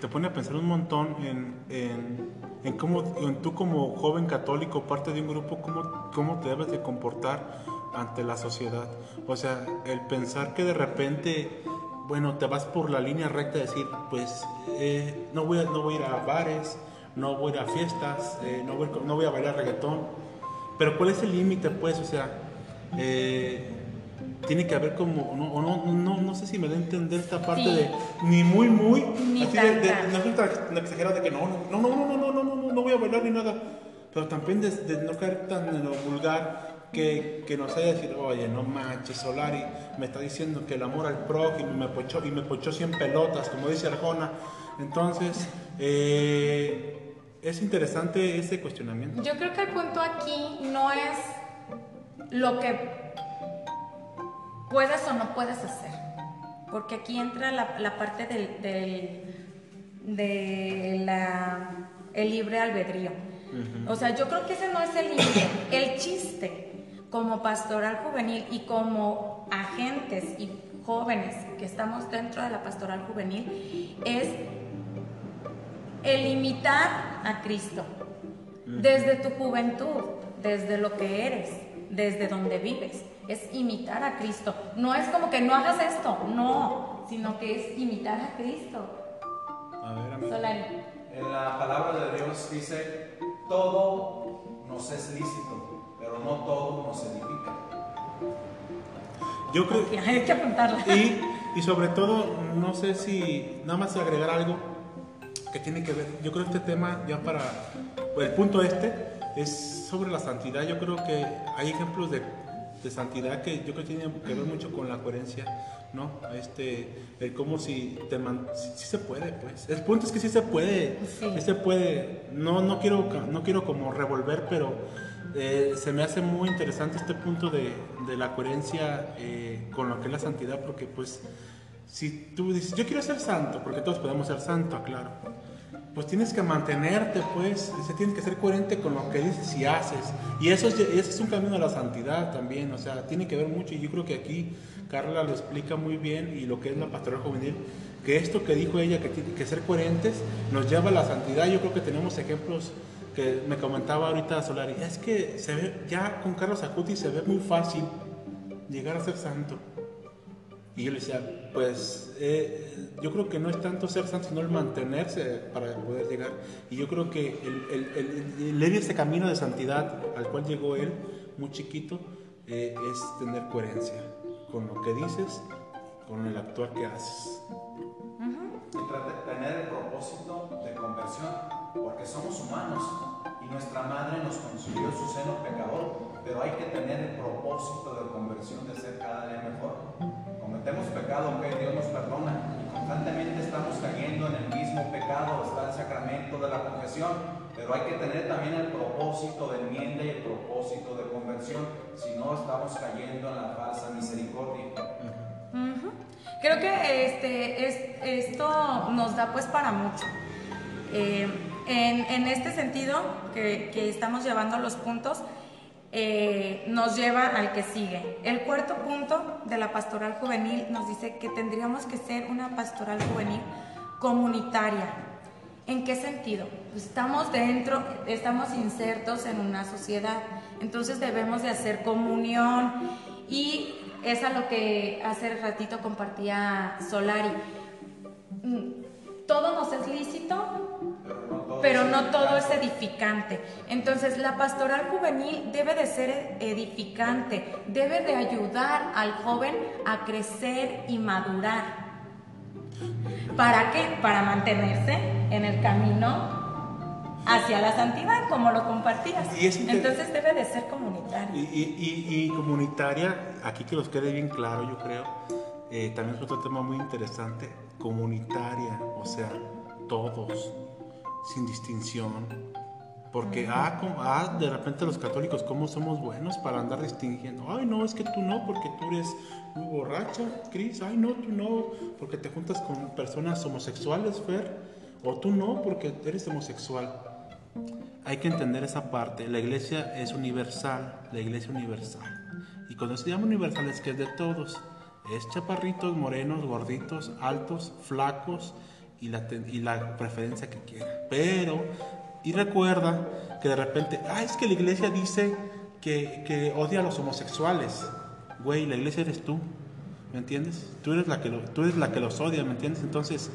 te pone a pensar un montón en, en, en cómo en tú como joven católico, parte de un grupo, cómo, cómo te debes de comportar ante la sociedad. O sea, el pensar que de repente, bueno, te vas por la línea recta de decir, pues eh, no, voy a, no voy a ir a bares, no voy a ir a fiestas, eh, no, voy, no voy a bailar reggaetón. Pero ¿cuál es el límite, pues? O sea, eh, tiene que haber como, no, no, no, no sé si me da a entender esta parte Sí. de ni muy, muy, Ni así de, de- no soy tan exagerado de que no, no, no, no, no, no, no, no, no, no voy a bailar ni nada, pero también de, de no caer tan en lo vulgar que, que nos haya decir, oye, no manches, Solari me está diciendo que el amor al prójimo y me pochó, y me pochó 100 pelotas, como dice Arjona, entonces, eh, es interesante ese cuestionamiento. Yo creo que el punto aquí no es lo que puedes o no puedes hacer, porque aquí entra la, la parte del, del- de la, el libre albedrío. O sea, yo creo que ese no es el límite. El chiste como pastoral juvenil y como agentes y jóvenes que estamos dentro de la pastoral juvenil es el imitar a Cristo desde tu juventud, desde lo que eres, desde donde vives. Es imitar a Cristo. No es como que no hagas esto, no, sino que es imitar a Cristo. A ver, amigo. Solari. En la palabra de Dios dice, todo nos es lícito, no todo nos edifica. Yo creo, Hay que apuntarla. Y, y sobre todo, no sé si nada más agregar algo que tiene que ver. Yo creo que este tema, ya para el punto este, es sobre la santidad. Yo creo que hay ejemplos de, de santidad que yo creo que tienen que ver mucho con la coherencia, ¿no? Este, el cómo si te man- si, si se puede, pues. El punto es que sí se puede, Sí. sí se puede. No, no quiero, no quiero como revolver, pero eh, se me hace muy interesante este punto de, de la coherencia eh, con lo que es la santidad, porque pues si tú dices, yo quiero ser santo, porque todos podemos ser santos, claro, pues tienes que mantenerte, pues, tienes que ser coherente con lo que dices y haces. Y eso es, ese es un camino a la santidad también, o sea, tiene que ver mucho, y yo creo que aquí Carla lo explica muy bien, y lo que es la pastoral juvenil, que esto que dijo ella, que que ser coherentes, nos lleva a la santidad. Yo creo que tenemos ejemplos que me comentaba ahorita Solari, es que se ve, ya con Carlos Acuti se ve muy fácil llegar a ser santo. Y yo le decía, pues eh, yo creo que no es tanto ser santo, sino el mantenerse para poder llegar. Y yo creo que el, el, el, el ese camino de santidad al cual llegó él, muy chiquito, eh, es tener coherencia con lo que dices, con el actuar que haces. Y trate- tener el propósito de conversión, porque somos humanos y nuestra madre nos concibió su seno pecador, pero hay que tener el propósito de conversión de ser cada día mejor. Cometemos pecado, ok, Dios nos perdona constantemente estamos cayendo en el mismo pecado, está el sacramento de la confesión, pero hay que tener también el propósito de enmienda y el propósito de conversión, si no estamos cayendo en la falsa misericordia. Creo que este, es- esto nos da pues para mucho. Eh, en, en este sentido que, que estamos llevando los puntos, eh, nos lleva al que sigue. El cuarto punto de la pastoral juvenil nos dice que tendríamos que ser una pastoral juvenil comunitaria. ¿En qué sentido? Pues estamos dentro, estamos insertos en una sociedad, entonces debemos de hacer comunión y es a lo que hace ratito compartía Solari. Mm, Todo nos es lícito, Pero no todo, es edificante. Entonces, la pastoral juvenil debe de ser edificante, debe de ayudar al joven a crecer y madurar. ¿Para qué? Para mantenerse en el camino hacia la santidad, como lo compartías. Y Entonces, debe de ser comunitario. Y, y- y- y comunitaria, aquí que nos quede bien claro, yo creo, eh, también es otro tema muy interesante, comunitaria, o sea, todos, sin distinción. Porque, ah, como- ah, de repente los católicos, ¿cómo somos buenos para andar distinguiendo? Ay, no, es que tú no, porque tú eres muy borracha, Cris. Ay, no, tú no, porque te juntas con personas homosexuales, Fer. O tú no, porque eres homosexual. Hay que entender esa parte. La iglesia es universal, la iglesia universal. Y cuando se llama universal es que es de todos. Es chaparritos, morenos, gorditos, altos, flacos y la, y la preferencia que quiera. Pero, y recuerda que de repente, ah, es que la iglesia dice que, que odia a los homosexuales. Güey, la iglesia eres tú. ¿Me entiendes? Tú eres la que, tú eres la que los odia, ¿me entiendes? Entonces,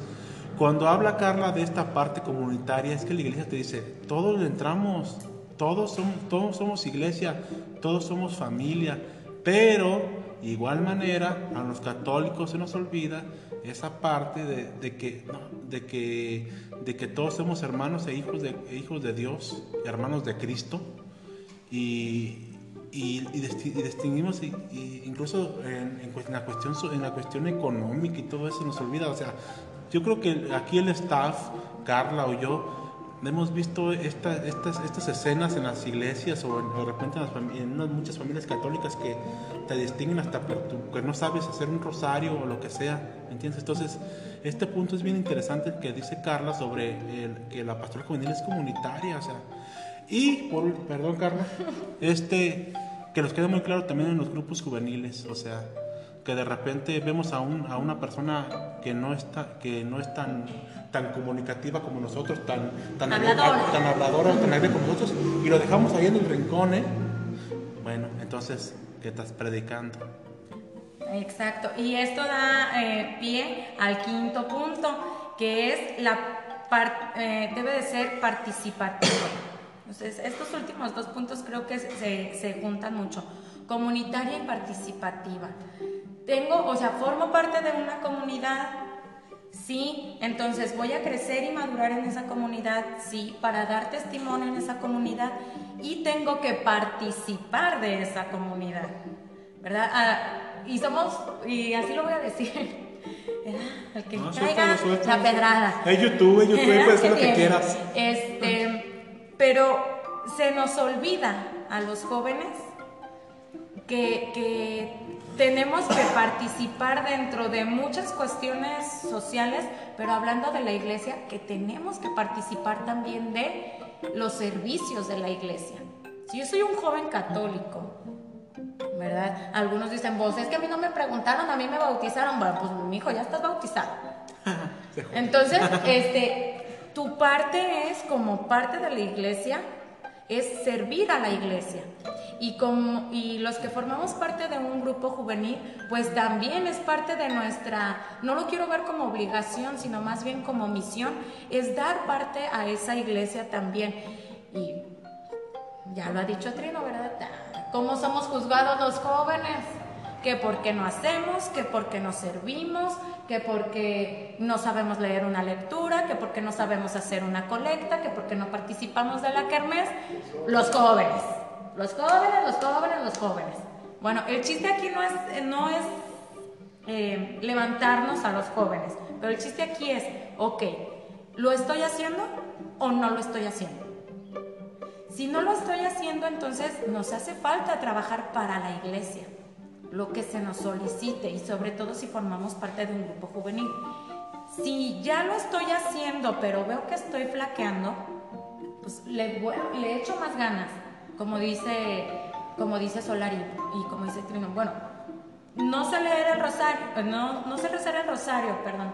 cuando habla Carla de esta parte comunitaria, es que la iglesia te dice, todos entramos, todos todos somos iglesia, todos somos familia, pero igual manera a los católicos se nos olvida esa parte de, de que, de, que, de que todos somos hermanos e hijos de, e hijos de Dios, hermanos de Cristo, y, y, y distinguimos incluso en, en la cuestión en la cuestión económica y todo eso nos olvida. O sea yo creo que aquí el staff Carla o yo hemos visto esta- estas, estas escenas en las iglesias o en- de repente en, las en unas muchas familias católicas que te distinguen hasta por tu- que no sabes hacer un rosario o lo que sea, ¿me entiendes? Entonces, este punto es bien interesante que dice Carla sobre el- que la pastoral juvenil es comunitaria, o sea, y, por, perdón Carla, este, que nos quede muy claro también en los grupos juveniles, o sea, que de repente vemos a, un, a una persona que no está que no es tan tan comunicativa como nosotros tan tan Habladora. tan habladora tan alegre como nosotros y lo dejamos ahí en el rincón ¿eh? bueno entonces qué estás predicando Exacto. Y esto da eh, pie al quinto punto, que es la par- eh, debe de ser participativo. Entonces, estos últimos dos puntos creo que se, se juntan mucho. Comunitaria y participativa. Tengo, o sea, formo parte de una comunidad, sí, entonces voy a crecer y madurar en esa comunidad, sí, para dar testimonio en esa comunidad y tengo que participar de esa comunidad. ¿verdad? Ah, y somos, y así lo voy a decir. El que No, suéltalo. la pedrada. Es YouTube, es YouTube, puedes hacer lo que quieras. Este, pero se nos olvida a los jóvenes que, que tenemos que participar dentro de muchas cuestiones sociales, pero hablando de la iglesia, que tenemos que participar también de los servicios de la iglesia. Si yo soy un joven católico, ¿verdad? Algunos dicen, vos, es que a mí no me preguntaron, a mí me bautizaron. Bueno, pues mi hijo, ya estás bautizado. Entonces, este, tu parte es, como parte de la iglesia, es servir a la iglesia. Y, como, y los que formamos parte de un grupo juvenil, pues también es parte de nuestra, no lo quiero ver como obligación, sino más bien como misión, es dar parte a esa iglesia también. Y ya lo ha dicho Trino, ¿verdad? ¿Cómo somos juzgados los jóvenes? Que porque no hacemos, que porque no servimos, que porque no sabemos leer una lectura, que porque no sabemos hacer una colecta, que porque no participamos de la kermés. Los jóvenes, los jóvenes, los jóvenes, los jóvenes. Bueno, el chiste aquí no es, no es eh, levantarnos a los jóvenes, pero el chiste aquí es, ok, ¿lo estoy haciendo o no lo estoy haciendo? Si no lo estoy haciendo, entonces nos hace falta trabajar para la iglesia, lo que se nos solicite y sobre todo si formamos parte de un grupo juvenil. Si ya lo estoy haciendo, pero veo que estoy flaqueando, pues le, le echo más ganas, como dice, como dice Solari y como dice Trino. Bueno, no sé leer el rosario, no, no sé rezar el rosario, perdón,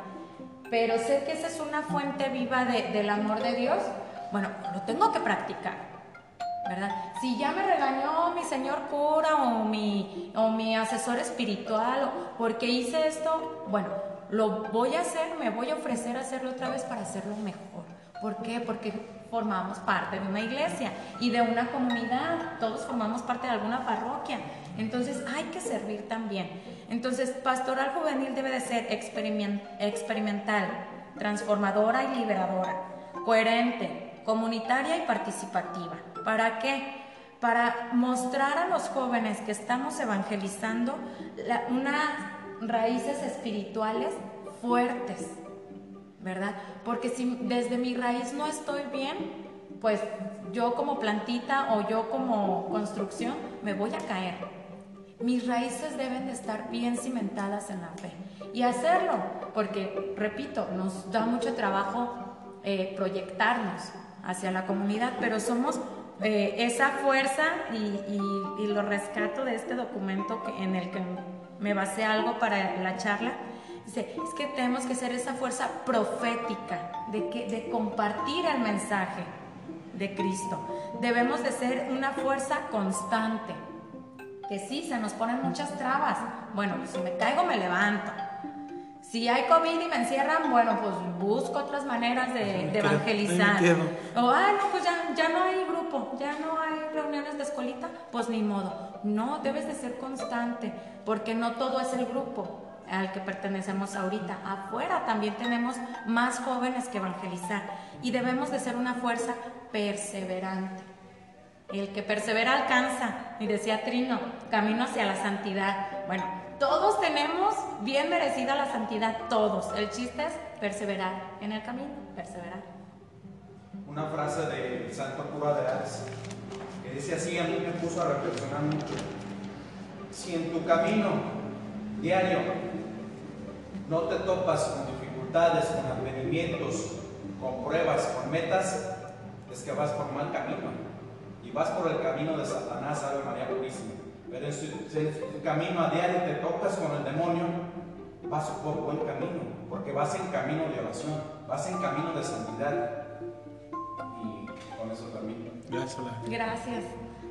pero sé que esa es una fuente viva de- del amor de Dios. Bueno, lo tengo que practicar. Si ya me regañó mi señor cura o mi, o mi asesor espiritual o porque hice esto, bueno, lo voy a hacer, me voy a ofrecer a hacerlo otra vez para hacerlo mejor. ¿Por qué? Porque formamos parte de una iglesia y de una comunidad, todos formamos parte de alguna parroquia. Entonces hay que servir también. Entonces, pastoral juvenil debe de ser experimen- experimental, transformadora y liberadora, coherente, comunitaria y participativa. ¿Para qué? Para mostrar a los jóvenes que estamos evangelizando unas raíces espirituales fuertes, ¿verdad? Porque si desde mi raíz no estoy bien, pues yo como plantita o yo como construcción me voy a caer. Mis raíces deben de estar bien cimentadas en la fe. Y hacerlo, porque, repito, nos da mucho trabajo eh, proyectarnos hacia la comunidad, pero somos eh, esa fuerza y, lo rescato de este documento que- en el que me basé algo para la charla. Dice, es que tenemos que ser esa fuerza profética de, que, de compartir el mensaje de Cristo. Debemos de ser una fuerza constante que sí, se nos ponen muchas trabas. Bueno, si me caigo me levanto. Si hay COVID y me encierran, bueno, pues busco otras maneras de, evangelizar. O, ay, no, pues ya, ya no hay grupo, ya no hay reuniones de escolita, pues ni modo. No, debes de ser constante, porque no todo es el grupo al que pertenecemos ahorita. Afuera también tenemos más jóvenes que evangelizar y debemos de ser una fuerza perseverante. El que persevera alcanza, y decía Trino, camino hacia la santidad. Bueno, todos tenemos bien merecida la santidad, todos. El chiste es perseverar en el camino, perseverar. una frase del santo cura de Ars que dice así, a mí me puso a reflexionar mucho. Si en tu camino diario no te topas con dificultades, con advenimientos, con pruebas, con metas, es que vas por mal camino. Y vas por el camino de Satanás, Ave María Purísima. Pero en tu camino a diario te topas con el demonio, vas por buen camino, porque vas en camino de oración, vas en camino de santidad. Y con eso termino. Gracias. Gracias.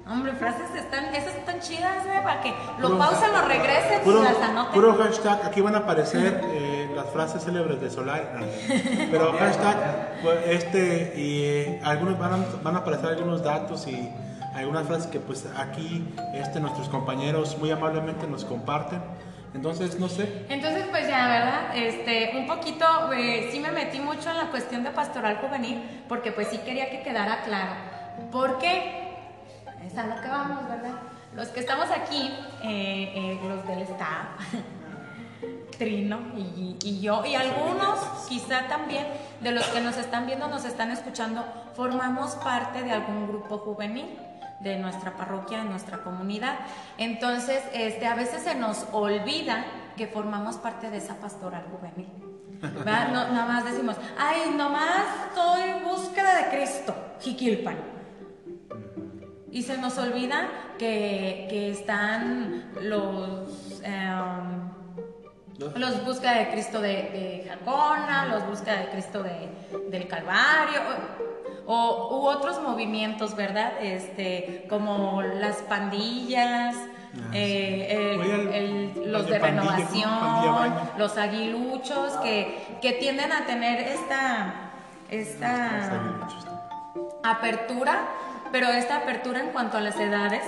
Hombre, frases están, esas están chidas, ¿eh? Para que lo Puro- pausen, lo regresen Puro, y las anoten. puro hashtag, aquí van a aparecer eh, las frases célebres de Solari. no, pero hashtag, pues, este, y eh, algunos van a, van a aparecer algunos datos y algunas frases que pues aquí este, nuestros compañeros muy amablemente nos comparten. Entonces, no sé, Entonces, pues ya, ¿verdad? Este, un poquito, eh, sí me metí mucho en la cuestión de pastoral juvenil, porque pues sí quería que quedara claro. Porque es a lo que vamos, ¿verdad? Los que estamos aquí, eh, eh, los del staff, Trino y, y yo, y algunos quizá también de los que nos están viendo, nos están escuchando, formamos parte de algún grupo juvenil de nuestra parroquia, de nuestra comunidad. Entonces, este, a veces se nos olvida que formamos parte de esa pastoral juvenil. ¿verdad? No, nada más decimos, ay, nomás estoy búsqueda de Cristo, Jiquilpan. Y se nos olvida que, que están los... em, los búsqueda de Cristo de, de Jacona, los búsqueda de Cristo de, del Calvario, o, u otros movimientos, ¿verdad? Este, como las pandillas, eh, el- el- los de pandilla, renovación, pandilla los aguiluchos, que, que tienden a tener esta, esta apertura, pero esta apertura en cuanto a las edades,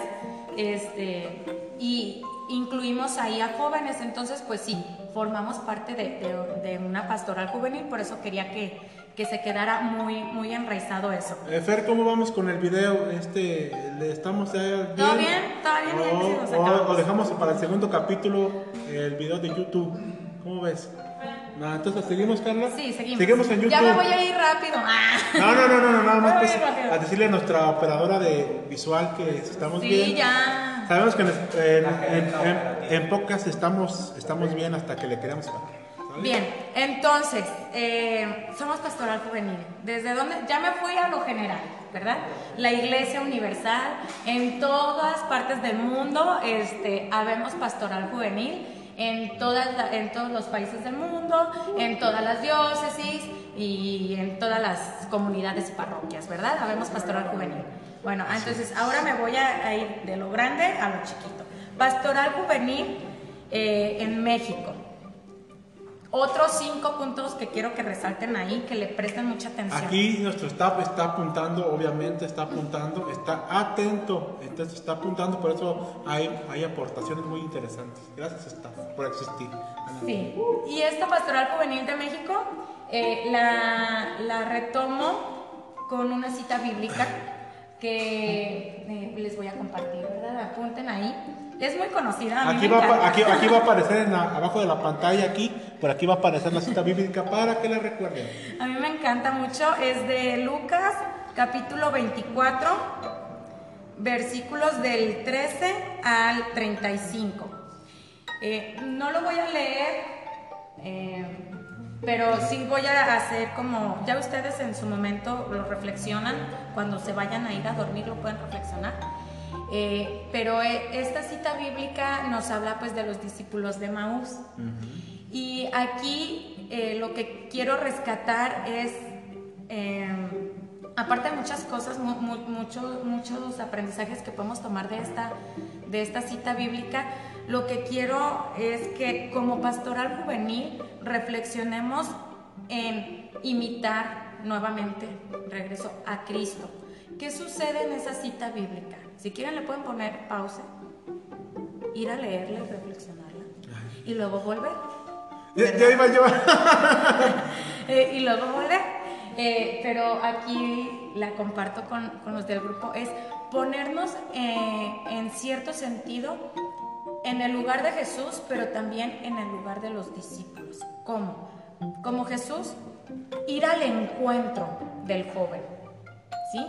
este, y incluimos ahí a jóvenes, entonces pues sí, formamos parte de, de- de una pastoral juvenil, por eso quería que, que se quedara muy, muy enraizado eso. Eh, Fer, ¿cómo vamos con el video? Este, ¿le estamos ya bien? ¿Todo bien? ¿Todo bien? O, Sí, o- o dejamos para el segundo capítulo el video de YouTube. ¿Cómo ves? No, entonces, ¿seguimos, Carla? Sí, seguimos. Seguimos en YouTube. Ya me voy a ir rápido. Ah. No, no, no, no, no, nada más pues, a decirle a nuestra operadora de visual que estamos Sí, bien. ya. Sabemos que en, en, en, en- en pocas estamos, estamos bien hasta que le queramos pagar. Bien, entonces, eh, somos pastoral juvenil. ¿Desde dónde? Ya me fui a lo general, ¿verdad? La Iglesia Universal, en todas partes del mundo, este, habemos pastoral juvenil, en, todas la- en todos los países del mundo, en todas las diócesis y en todas las comunidades y parroquias, ¿verdad? Habemos pastoral juvenil. Bueno, entonces ahora me voy a, a ir de lo grande a lo chiquito. Pastoral juvenil eh, en México. Otros cinco puntos que quiero que resalten ahí, que le presten mucha atención. Aquí nuestro staff está apuntando, obviamente está apuntando, está atento, entonces está apuntando, por eso hay, hay aportaciones muy interesantes. Gracias staff por existir. Sí. Y esta pastoral juvenil de México eh, la, la retomo con una cita bíblica que eh, les voy a compartir, ¿verdad? Apunten ahí. Es muy conocida. Aquí va, a aquí va a aparecer en la- abajo de la pantalla, aquí, por aquí va a aparecer la cita bíblica para que la recuerden. A mí me encanta mucho, es de Lucas capítulo 24, versículos del 13 al 35. Eh, no lo voy a leer, eh, pero sí voy a hacer como, ya ustedes en su momento lo reflexionan, cuando se vayan a ir a dormir lo pueden reflexionar. Eh, pero eh, esta cita bíblica nos habla pues de los discípulos de Maús. Y aquí eh, lo que quiero rescatar es, eh, aparte de muchas cosas, mu- mu- muchos, muchos aprendizajes que podemos tomar de esta, de esta cita bíblica, lo que quiero es que como pastoral juvenil reflexionemos en imitar nuevamente, regreso a Cristo. ¿Qué sucede en esa cita bíblica? Si quieren le pueden poner pausa, ir a leerla y reflexionarla y luego volver. Ya, ya iba yo. Eh, y luego volver. Eh, pero aquí la comparto con, con los del grupo, es ponernos eh, en cierto sentido en el lugar de Jesús, pero también en el lugar de los discípulos. ¿Cómo? Como Jesús, ir al encuentro del joven. ¿sí?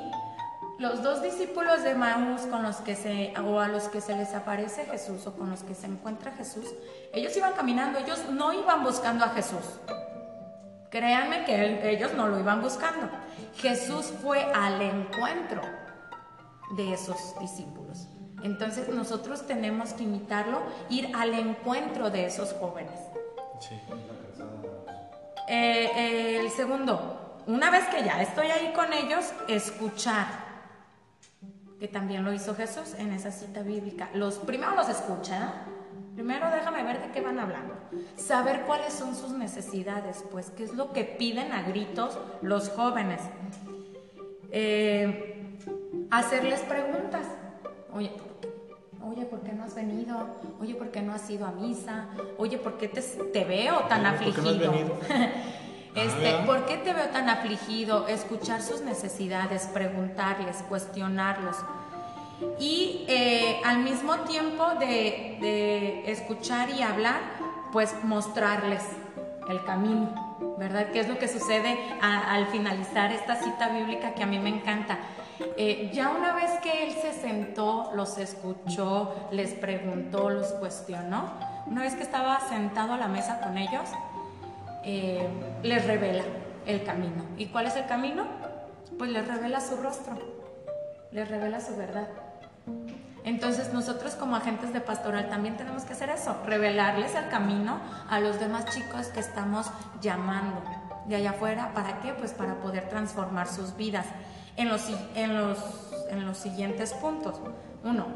Los dos discípulos de Maús con los que se, o a los que se les aparece Jesús o con los que se encuentra Jesús, ellos iban caminando, ellos no iban buscando a Jesús. Créanme que él- ellos no lo iban buscando. Jesús fue al encuentro de esos discípulos. Entonces nosotros tenemos que imitarlo, ir al encuentro de esos jóvenes. Sí. Eh, eh, el segundo, una vez que ya estoy ahí con ellos, escuchar, que también lo hizo Jesús en esa cita bíblica. Los primero los escucha, ¿no? Primero déjame ver de qué van hablando. Saber cuáles son sus necesidades, pues qué es lo que piden a gritos los jóvenes. Eh, hacerles preguntas. Oye, oye, ¿por qué no has venido? Oye, ¿por qué no has ido a misa? Oye, ¿por qué te, te veo tan Oye, ¿por qué no has afligido? Este. ¿Por qué te veo tan afligido? Escuchar sus necesidades, preguntarles, cuestionarlos. Y eh, al mismo tiempo de, de escuchar y hablar, pues mostrarles el camino, ¿verdad? ¿Qué es lo que sucede a- al finalizar esta cita bíblica que a mí me encanta? Eh, ya una vez que él se sentó, los escuchó, les preguntó, los cuestionó, una vez que estaba sentado a la mesa con ellos, eh, les revela el camino. ¿Y cuál es el camino? Pues les revela su rostro, les revela su verdad. Entonces nosotros como agentes de pastoral también tenemos que hacer eso, revelarles el camino a los demás chicos que estamos llamando de allá afuera. ¿Para qué? Pues para poder transformar sus vidas en los, en los, en los siguientes puntos. Uno,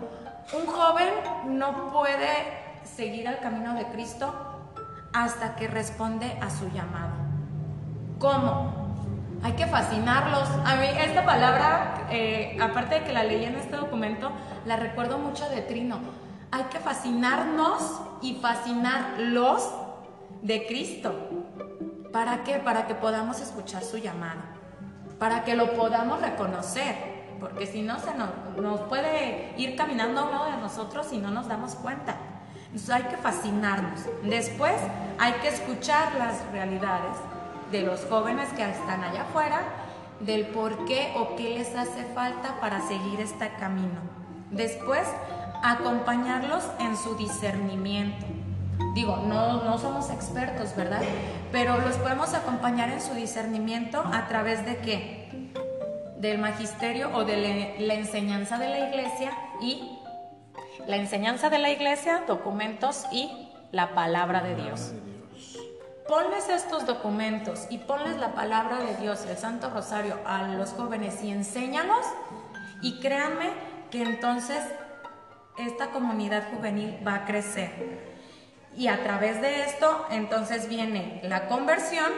un joven no puede seguir el camino de Cristo hasta que responde a su llamado. ¿Cómo? Hay que fascinarlos. A mí esta palabra, eh, aparte de que la leí en este documento, la recuerdo mucho de Trino. Hay que fascinarnos y fascinarlos de Cristo. ¿Para qué? Para que podamos escuchar su llamado, para que lo podamos reconocer, porque si no se nos, puede ir caminando a de nosotros y no nos damos cuenta. Hay que fascinarnos. Después hay que escuchar las realidades de los jóvenes que están allá afuera, del por qué o qué les hace falta para seguir este camino. Después, acompañarlos en su discernimiento. Digo, no, no somos expertos, ¿verdad? Pero los podemos acompañar en su discernimiento a través de qué? Del magisterio o de la enseñanza de la iglesia y la enseñanza de la iglesia, documentos y la palabra de Dios. Ponles estos documentos y ponles la palabra de Dios, el Santo Rosario, a los jóvenes y enséñalos. Y créanme que entonces esta comunidad juvenil va a crecer. Y a través de esto, entonces viene la conversión,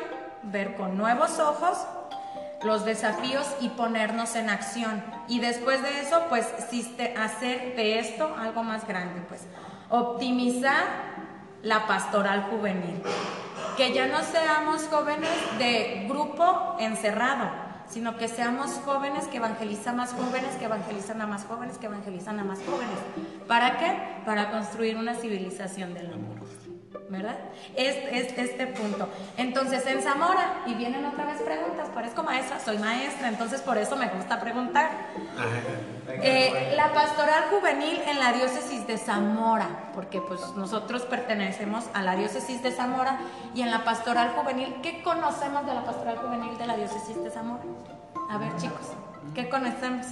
ver con nuevos ojos los desafíos y ponernos en acción. Y después de eso, pues hacer de esto algo más grande, pues optimizar la pastoral juvenil. Que ya no seamos jóvenes de grupo encerrado, sino que seamos jóvenes que evangelizan más jóvenes, que evangelizan a más jóvenes, que evangelizan a más jóvenes. ¿Para qué? Para construir una civilización del amor. ¿Verdad? Es, es este punto. Entonces, en Zamora, y vienen otra vez preguntas, parezco maestra, soy maestra, entonces por eso me gusta preguntar. Eh, la pastoral juvenil en la diócesis de Zamora, porque pues nosotros pertenecemos a la diócesis de Zamora y en la pastoral juvenil, ¿qué conocemos de la pastoral juvenil de la diócesis de Zamora? A ver chicos, ¿qué conocemos?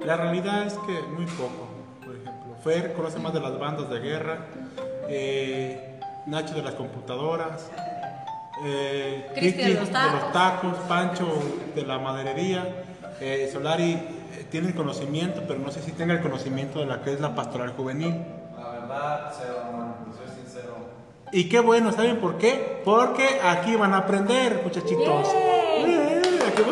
La realidad es que muy poco. Fer conoce más de las bandas de guerra, eh, Nacho de las computadoras, eh, Cristi de los tacos. Pancho de la maderería, eh, Solari eh, tiene el conocimiento, pero no sé si tenga el conocimiento de la que es la pastoral juvenil. La verdad, cero, hermano, soy sincero. Y qué bueno, ¿saben por qué? Porque aquí van a aprender, muchachitos. ¡Yay! Bien, qué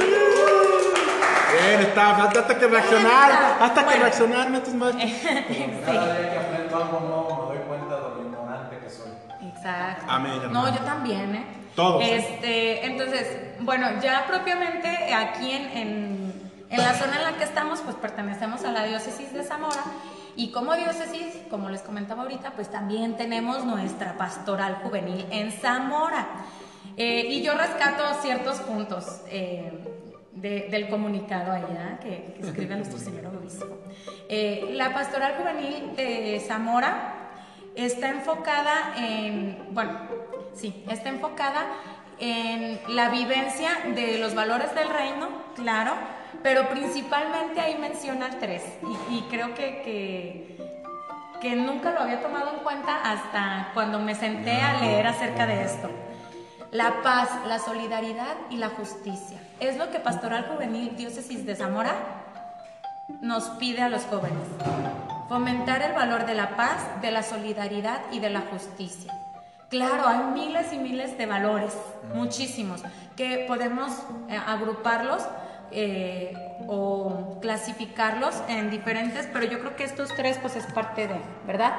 bueno. Está, hasta que reaccionar, hasta que reaccionar, metes más. Cada día que aprendo algo nuevo me doy cuenta de lo ignorante que soy. Exacto. Amén. No, yo también, ¿eh? Todos. Este, entonces, bueno, ya propiamente aquí en, en, en la zona en la que estamos, pues pertenecemos a la diócesis de Zamora. Y como diócesis, como les comentaba ahorita, pues también tenemos nuestra pastoral juvenil en Zamora. Eh, y yo rescato ciertos puntos. eh, de- del comunicado allá que, que escribe nuestro señor obispo. Eh, la pastoral juvenil de Zamora está enfocada en, bueno, sí, está enfocada en la vivencia de los valores del reino, claro, pero principalmente ahí menciona tres y, y creo que, que, que nunca lo había tomado en cuenta hasta cuando me senté a leer acerca de esto. La paz, la solidaridad y la justicia. Es lo que Pastoral Juvenil Diócesis de Zamora nos pide a los jóvenes. Fomentar el valor de la paz, de la solidaridad y de la justicia. Claro, hay miles y miles de valores, muchísimos, que podemos eh, agruparlos eh, o clasificarlos en diferentes, pero yo creo que estos tres pues es parte de, ¿verdad?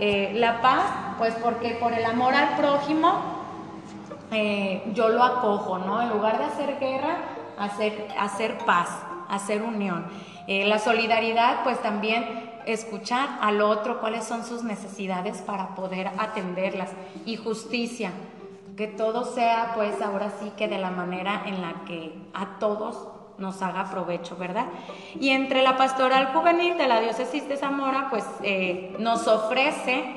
Eh, la paz, pues porque por el amor al prójimo eh, yo lo acojo, ¿no? En lugar de hacer guerra, hacer, hacer paz, hacer unión. Eh, la solidaridad, pues también escuchar al otro cuáles son sus necesidades para poder atenderlas. Y justicia, que todo sea, pues ahora sí que de la manera en la que a todos nos haga provecho, ¿verdad? Y entre la pastoral juvenil de la diócesis de Zamora, pues eh, nos ofrece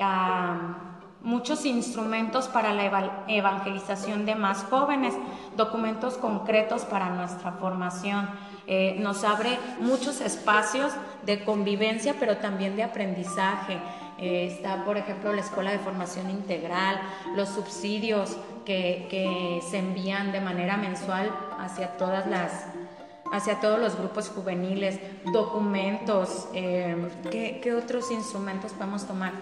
ah, muchos instrumentos para la eva- evangelización de más jóvenes, documentos concretos para nuestra formación. Eh, nos abre muchos espacios de convivencia, pero también de aprendizaje. Eh, está, por ejemplo, la Escuela de Formación Integral, los subsidios que, se envían de manera mensual hacia todas las hacia todos los grupos juveniles, documentos, eh, ¿qué, qué otros instrumentos podemos tomar?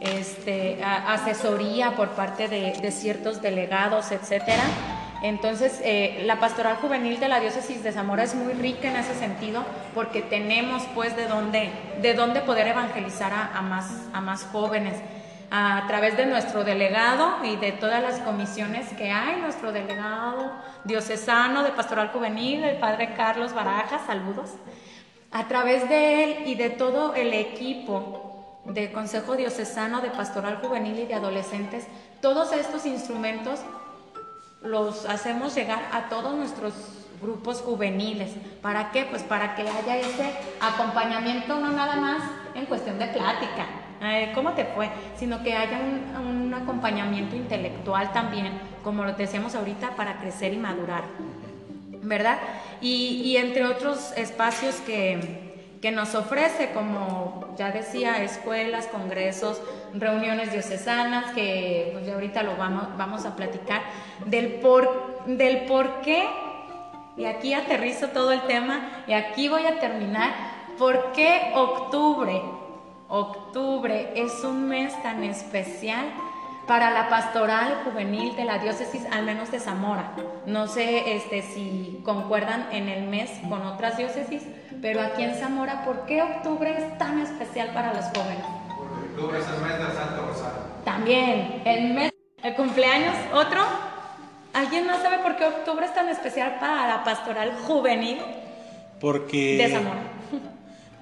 Este, asesoría por parte de, de ciertos delegados, etcétera. Entonces, eh, la pastoral juvenil de la diócesis de Zamora es muy rica en ese sentido porque tenemos pues de dónde, de dónde poder evangelizar a, a más, a más jóvenes a través de nuestro delegado y de todas las comisiones que hay, nuestro delegado diocesano de Pastoral Juvenil, el padre Carlos Barajas, saludos. A través de él y de todo el equipo del Consejo Diocesano de Pastoral Juvenil y de Adolescentes, todos estos instrumentos los hacemos llegar a todos nuestros grupos juveniles. ¿Para qué? Pues para que haya ese acompañamiento, no nada más en cuestión de plática, eh, ¿cómo te fue? Sino que haya un, un acompañamiento intelectual también, como lo decíamos ahorita, para crecer y madurar. ¿verdad? Y, y entre otros espacios que, que nos ofrece, como ya decía, escuelas, congresos, reuniones diocesanas, que pues ya ahorita lo vamos, vamos a platicar, del por, del por qué, y aquí aterrizo todo el tema, y aquí voy a terminar, ¿por qué octubre? Octubre es un mes tan especial para la pastoral juvenil de la diócesis, al menos de Zamora. No sé este, si concuerdan en el mes con otras diócesis, pero aquí en Zamora, ¿por qué octubre es tan especial para los jóvenes? Porque octubre es el mes del Santo Rosario. También, el mes, el cumpleaños, otro. ¿Alguien más sabe por qué octubre es tan especial para la pastoral juvenil Porque... de Zamora?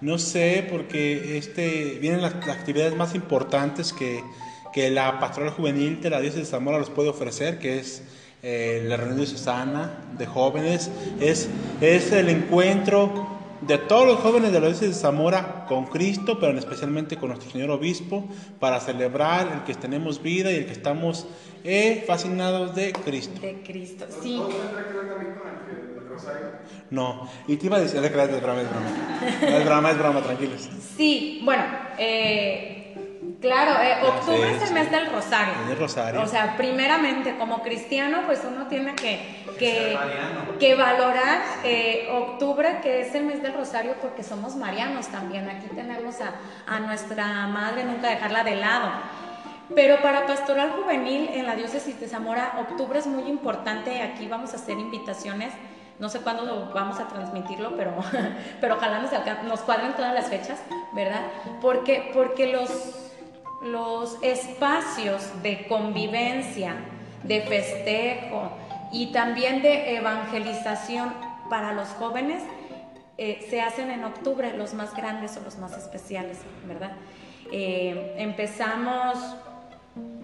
No sé, porque este, vienen las, las actividades más importantes que, que la pastoral juvenil de la diócesis de Zamora los puede ofrecer, que es eh, la reunión diocesana de jóvenes, es, es el encuentro de todos los jóvenes de la diócesis de Zamora con Cristo, pero especialmente con nuestro Señor Obispo, para celebrar el que tenemos vida y el que estamos eh, fascinados de Cristo. De Cristo, sí. No, y te iba a decir, es broma, es broma, es broma, es broma, tranquilos. Sí, bueno, eh, claro, eh, octubre Sí, es el sí. mes del rosario. El del rosario. O sea, primeramente, como cristiano, pues uno tiene que, que, ser mariano. que valorar eh, octubre, que es el mes del rosario, porque somos marianos también. Aquí tenemos a, a nuestra madre, nunca dejarla de lado. Pero para Pastoral Juvenil en la diócesis de Zamora, octubre es muy importante. Aquí vamos a hacer invitaciones. No sé cuándo lo vamos a transmitirlo, pero, pero ojalá nos, nos cuadren todas las fechas, ¿verdad? Porque, porque los, los espacios de convivencia, de festejo y también de evangelización para los jóvenes eh, se hacen en octubre, los más grandes o los más especiales, ¿verdad? Eh, empezamos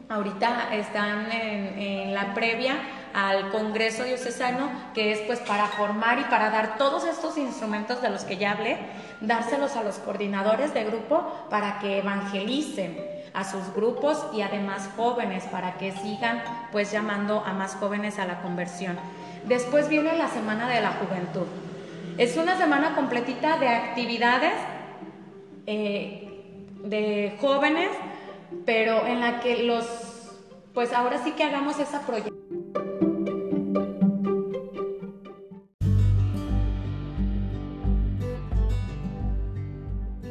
Ahorita están en, en la previa al Congreso Diocesano, que es pues para formar y para dar todos estos instrumentos de los que ya hablé, dárselos a los coordinadores de grupo para que evangelicen a sus grupos y además jóvenes para que sigan pues llamando a más jóvenes a la conversión. Después viene la Semana de la Juventud. Es una semana completita de actividades eh, de jóvenes, pero en la que los, pues ahora sí que hagamos esa proyección.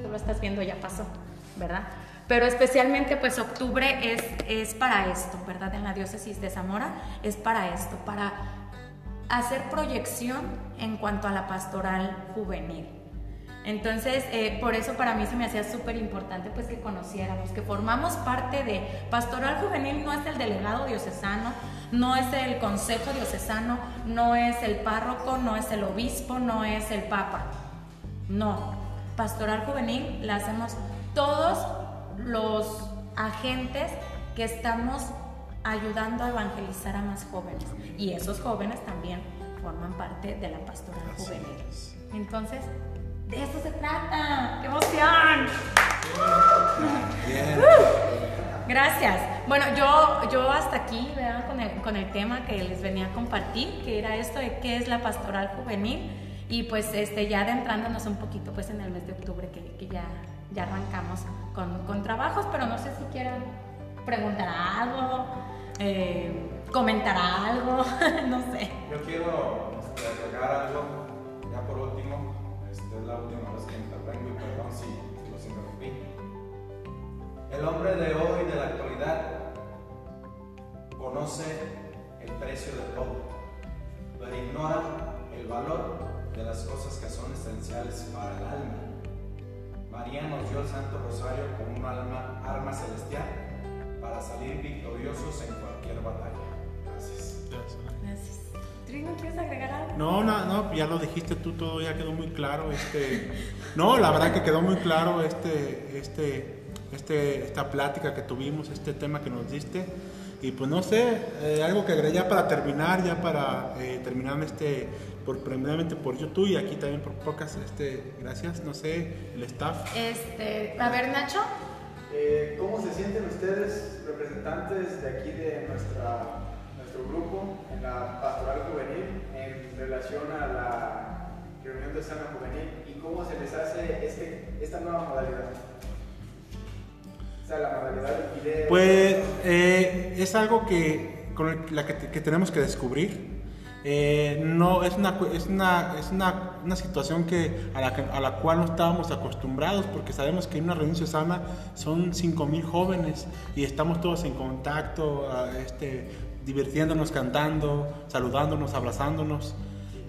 Lo estás viendo, ya pasó, ¿verdad? Pero especialmente pues octubre es, es para esto, ¿verdad? En la diócesis de Zamora es para esto, para hacer proyección en cuanto a la pastoral juvenil. Entonces, eh, por eso para mí se me hacía súper importante pues que conociéramos, que formamos parte de Pastoral Juvenil, no es el delegado diocesano, no es el consejo diocesano, no es el párroco, no es el obispo, no es el papa. No, Pastoral Juvenil la hacemos todos los agentes que estamos ayudando a evangelizar a más jóvenes. Y esos jóvenes también forman parte de la pastoral juvenil. Entonces, de eso se trata. ¡Qué emoción! Gracias. Bueno, yo, yo hasta aquí, ¿verdad? Con, el, con el tema que les venía a compartir, que era esto de qué es la pastoral juvenil. Y pues este, ya adentrándonos un poquito pues en el mes de octubre que, que ya, ya arrancamos con, con trabajos, pero no sé si quieran preguntar algo, eh, comentar algo, no sé. Yo quiero este, agregar algo, ya por último, esta es la última vez que intervengo y perdón si, los interrumpí. El hombre de hoy, de la actualidad, conoce el precio de todo, pero ignora el valor de las cosas que son esenciales para el alma. María nos dio el Santo Rosario como un alma, arma celestial para salir victoriosos en cualquier batalla. Gracias. Gracias. Trino, ¿quieres agregar algo? No, no, no, ya lo dijiste tú, todo ya quedó muy claro. Este, no, la verdad que quedó muy claro este, este, este, esta plática que tuvimos, este tema que nos diste. Y pues no sé, eh, algo que agregar ya para terminar, ya para eh, terminar este, por, primeramente por YouTube y aquí también por pocas, este, gracias, no sé, el staff. Este, a ver, Nacho. Eh, ¿Cómo se sienten ustedes, representantes de aquí de nuestra, nuestro grupo en la pastoral juvenil, en relación a la reunión de sana juvenil y cómo se les hace este, esta nueva modalidad? Sea, la modalidad video. Pues eh, es algo que, con la que, que tenemos que descubrir. Eh, no es una, es una, es una, una situación que a, la, a la cual no estábamos acostumbrados porque sabemos que en una reunión sana son 5.000 jóvenes y estamos todos en contacto, este, divirtiéndonos, cantando, saludándonos, abrazándonos.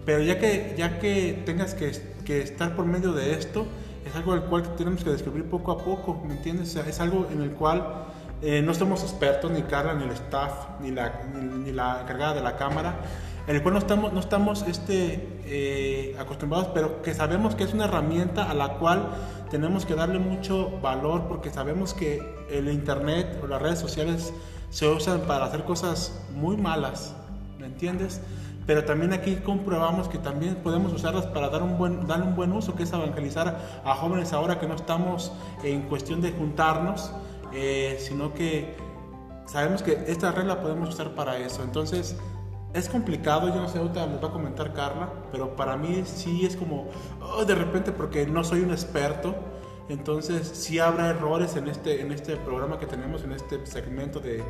Pero ya que, ya que tengas que, que estar por medio de esto, es algo del cual tenemos que descubrir poco a poco, ¿me entiendes? Es algo en el cual eh, no somos expertos, ni Carla, ni el staff, ni la, ni la encargada de la cámara, en el cual no estamos, no estamos este, eh, acostumbrados, pero que sabemos que es una herramienta a la cual tenemos que darle mucho valor porque sabemos que el Internet o las redes sociales se usan para hacer cosas muy malas, ¿me entiendes? Pero también aquí comprobamos que también podemos usarlas para dar un buen, darle un buen uso, que es evangelizar a jóvenes ahora que no estamos en cuestión de juntarnos, eh, sino que sabemos que esta red la podemos usar para eso. Entonces, es complicado, yo no sé, ahorita les va a comentar Carla, pero para mí sí es como, oh, de repente, porque no soy un experto, entonces sí habrá errores en este, en este programa que tenemos, en este segmento de,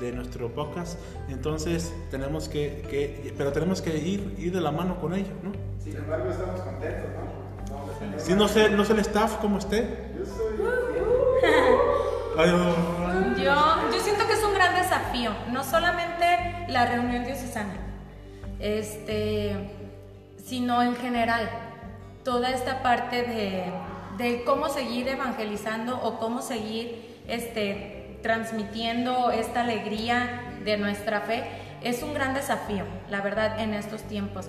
de nuestro podcast, entonces tenemos que, que- pero tenemos que ir, ir de la mano con ellos, ¿no? Sin embargo, estamos contentos, ¿no? Tener Sí, no sé, no sé el staff cómo esté. Yo soy. Ay, Yo, yo siento que es un gran desafío, no solamente la reunión diocesana, este, sino en general, toda esta parte de, de cómo seguir evangelizando o cómo seguir este, transmitiendo esta alegría de nuestra fe, es un gran desafío, la verdad, en estos tiempos.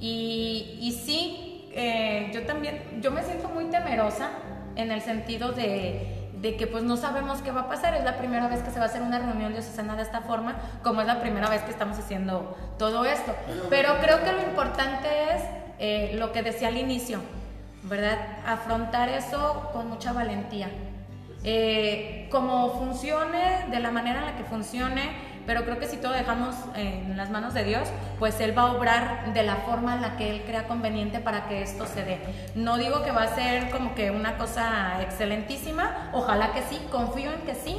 Y, y sí, eh, yo también, yo me siento muy temerosa en el sentido de, de que pues no sabemos qué va a pasar. Es la primera vez que se va a hacer una reunión diocesana de esta forma, como es la primera vez que estamos haciendo todo esto. Pero creo que lo importante es eh, lo que decía al inicio, ¿verdad? Afrontar eso con mucha valentía. Eh, como funcione, de la manera en la que funcione, pero creo que si todo dejamos en las manos de Dios, pues Él va a obrar de la forma en la que Él crea conveniente para que esto se dé. No digo que va a ser como que una cosa excelentísima, ojalá que sí, confío en que sí,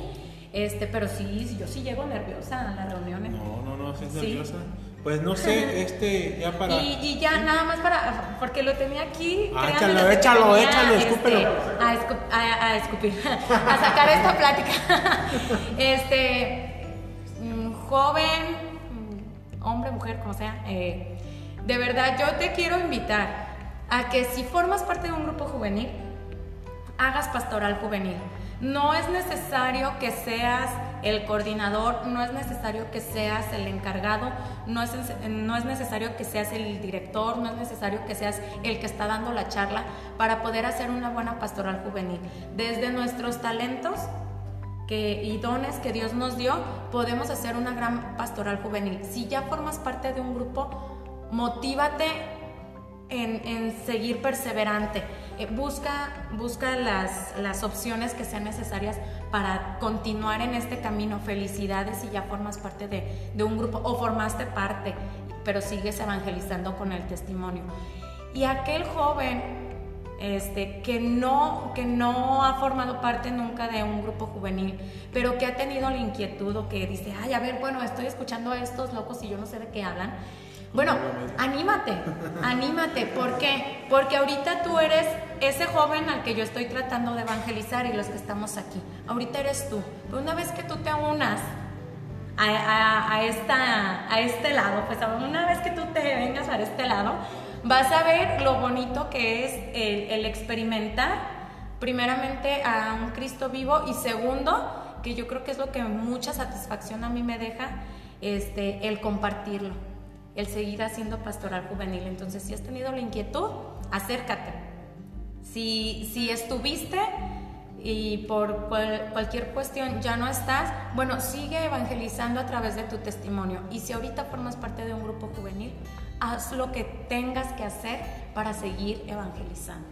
este, pero sí, yo sí llego nerviosa a las reuniones. No, no, no, sí es Sí. Pues no sé, este, ya para. Y, y ya nada más para, porque lo tenía aquí. Ah, échalo, échalo, este, escúpelo. a, escu- a- a escupir, a sacar esta plática. Este, mm, joven, mm, hombre, mujer, como sea, eh, de verdad yo te quiero invitar a que si formas parte de un grupo juvenil, hagas pastoral juvenil. No es necesario que seas el coordinador, no es necesario que seas el encargado, no es, no es necesario que seas el director, no es necesario que seas el que está dando la charla para poder hacer una buena pastoral juvenil. Desde nuestros talentos que, y dones que Dios nos dio, podemos hacer una gran pastoral juvenil. Si ya formas parte de un grupo, motívate en, seguir perseverante. Eh, busca busca las, las opciones que sean necesarias para continuar en este camino. Felicidades si ya formas parte de, de un grupo o formaste parte, pero sigues evangelizando con el testimonio. Y aquel joven este, que, no, que no ha formado parte nunca de un grupo juvenil, pero que ha tenido la inquietud o que dice, ay, a ver, bueno, estoy escuchando a estos locos y yo no sé de qué hablan. Bueno, anímate, anímate. ¿Por qué? Porque ahorita tú eres ese joven al que yo estoy tratando de evangelizar y los que estamos aquí. Ahorita eres tú. Pero una vez que tú te unas a, a- este lado, pues una vez que tú te vengas a este lado, vas a ver lo bonito que es el, el experimentar, primeramente, a un Cristo vivo y segundo, que yo creo que es lo que mucha satisfacción a mí me deja, este, el compartirlo, el seguir haciendo pastoral juvenil. Entonces, si has tenido la inquietud, acércate. Si, si estuviste y por cual- cualquier cuestión ya no estás, bueno, sigue evangelizando a través de tu testimonio. Y si ahorita formas parte de un grupo juvenil, haz lo que tengas que hacer para seguir evangelizando.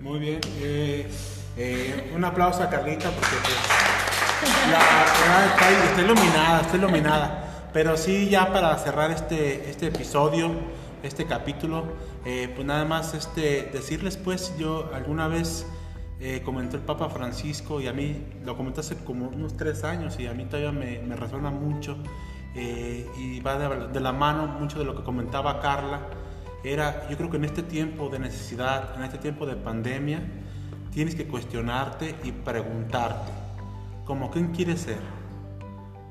Muy bien. eh, eh, un aplauso a Carlita porque pues, la está iluminada, está iluminada. Pero sí, ya para cerrar este, este episodio, este capítulo, eh, pues nada más este, decirles pues, yo alguna vez eh, comentó el Papa Francisco y a mí lo comentó hace como unos tres años y a mí todavía me, me resuena mucho eh, y va de, la mano mucho de lo que comentaba Carla. Era, yo creo que en este tiempo de necesidad, en este tiempo de pandemia, tienes que cuestionarte y preguntarte, ¿como quién quieres ser?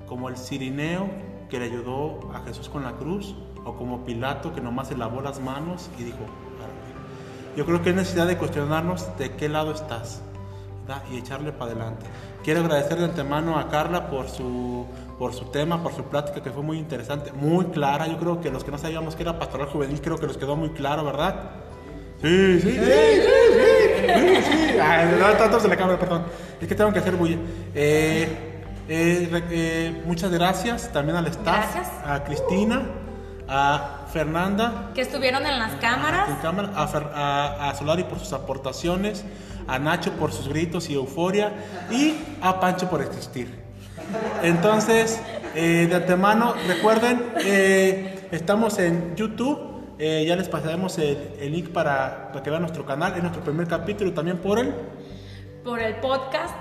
¿Como el cirineo que le ayudó a Jesús con la cruz? ¿O como Pilato que nomás se lavó las manos y dijo, yo creo que es necesidad de cuestionarnos de qué lado estás y echarle para adelante. Quiero agradecer de antemano a Carla por su, por su tema, por su plática que fue muy interesante, muy clara. Yo creo que los que no sabíamos que era pastoral juvenil, creo que les quedó muy claro, ¿verdad? Sí, sí, sí, sí, sí, sí, sí. Ay, no, tantos de la cámara, perdón. Es que tengo que hacer bulla. Eh, eh, eh, muchas gracias también al staff, Gracias. a Cristina, a Fernanda, Que estuvieron en las cámaras. cámara, a, Fer- a- a Solari por sus aportaciones, a Nacho por sus gritos y euforia y a Pancho por existir. Entonces, eh, de antemano, recuerden, estamos en YouTube. eh, ya les pasaremos el, el link para, para que vean nuestro canal. Es nuestro primer capítulo también por él. por el podcast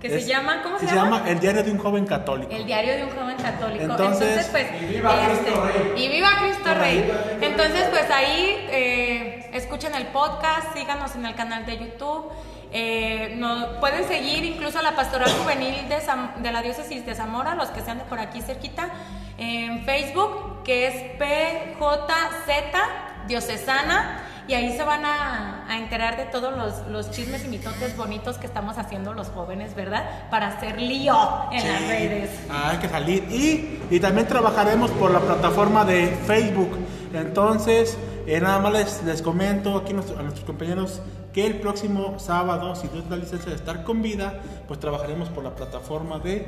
que Es- se llama, ¿cómo se, se llama? El diario de un joven católico. El diario de un joven católico. Entonces, pues, y viva Cristo Rey. Y viva Cristo Rey. Entonces, pues ahí eh, escuchen el podcast, síganos en el canal de YouTube. eh, no, pueden seguir incluso la pastoral juvenil de, de la diócesis de Zamora, los que sean de por aquí cerquita, en Facebook, que es PJZ Diocesana. Y ahí se van a, a enterar de todos los, los chismes y mitotes bonitos que estamos haciendo los jóvenes, ¿verdad? Para hacer lío en las redes. Ah, hay que salir. Y, y también trabajaremos por la plataforma de Facebook. Entonces, eh, nada más les, les comento aquí a nuestros compañeros que el próximo sábado, si Dios da licencia de estar con vida, pues trabajaremos por la plataforma de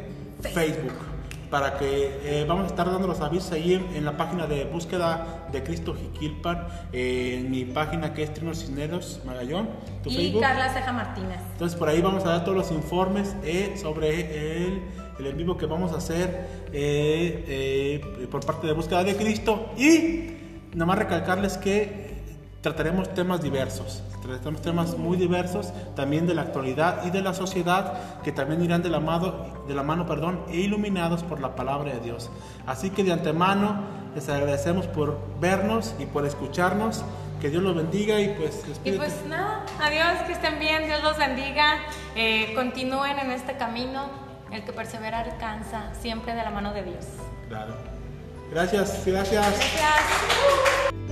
Facebook. Para que eh, vamos a estar dando los avisos ahí en, en la página de búsqueda de Cristo Jiquilpan, eh, en mi página que es Trino Cisneros Magallón, tu Y Facebook. Carla Ceja Martínez. Entonces por ahí vamos a dar todos los informes eh, sobre el, el en vivo que vamos a hacer por parte de Búsqueda de Cristo y nada más recalcarles que trataremos temas diversos, trataremos temas muy diversos también de la actualidad y de la sociedad que también irán de la mano, de la mano perdón, e iluminados por la palabra de Dios. Así que de antemano les agradecemos por vernos y por escucharnos. Que Dios los bendiga y pues Y pues nada, adiós, que estén bien, Dios los bendiga, eh, continúen en este camino, el que persevera alcanza, siempre de la mano de Dios. Claro. Gracias, gracias. Gracias.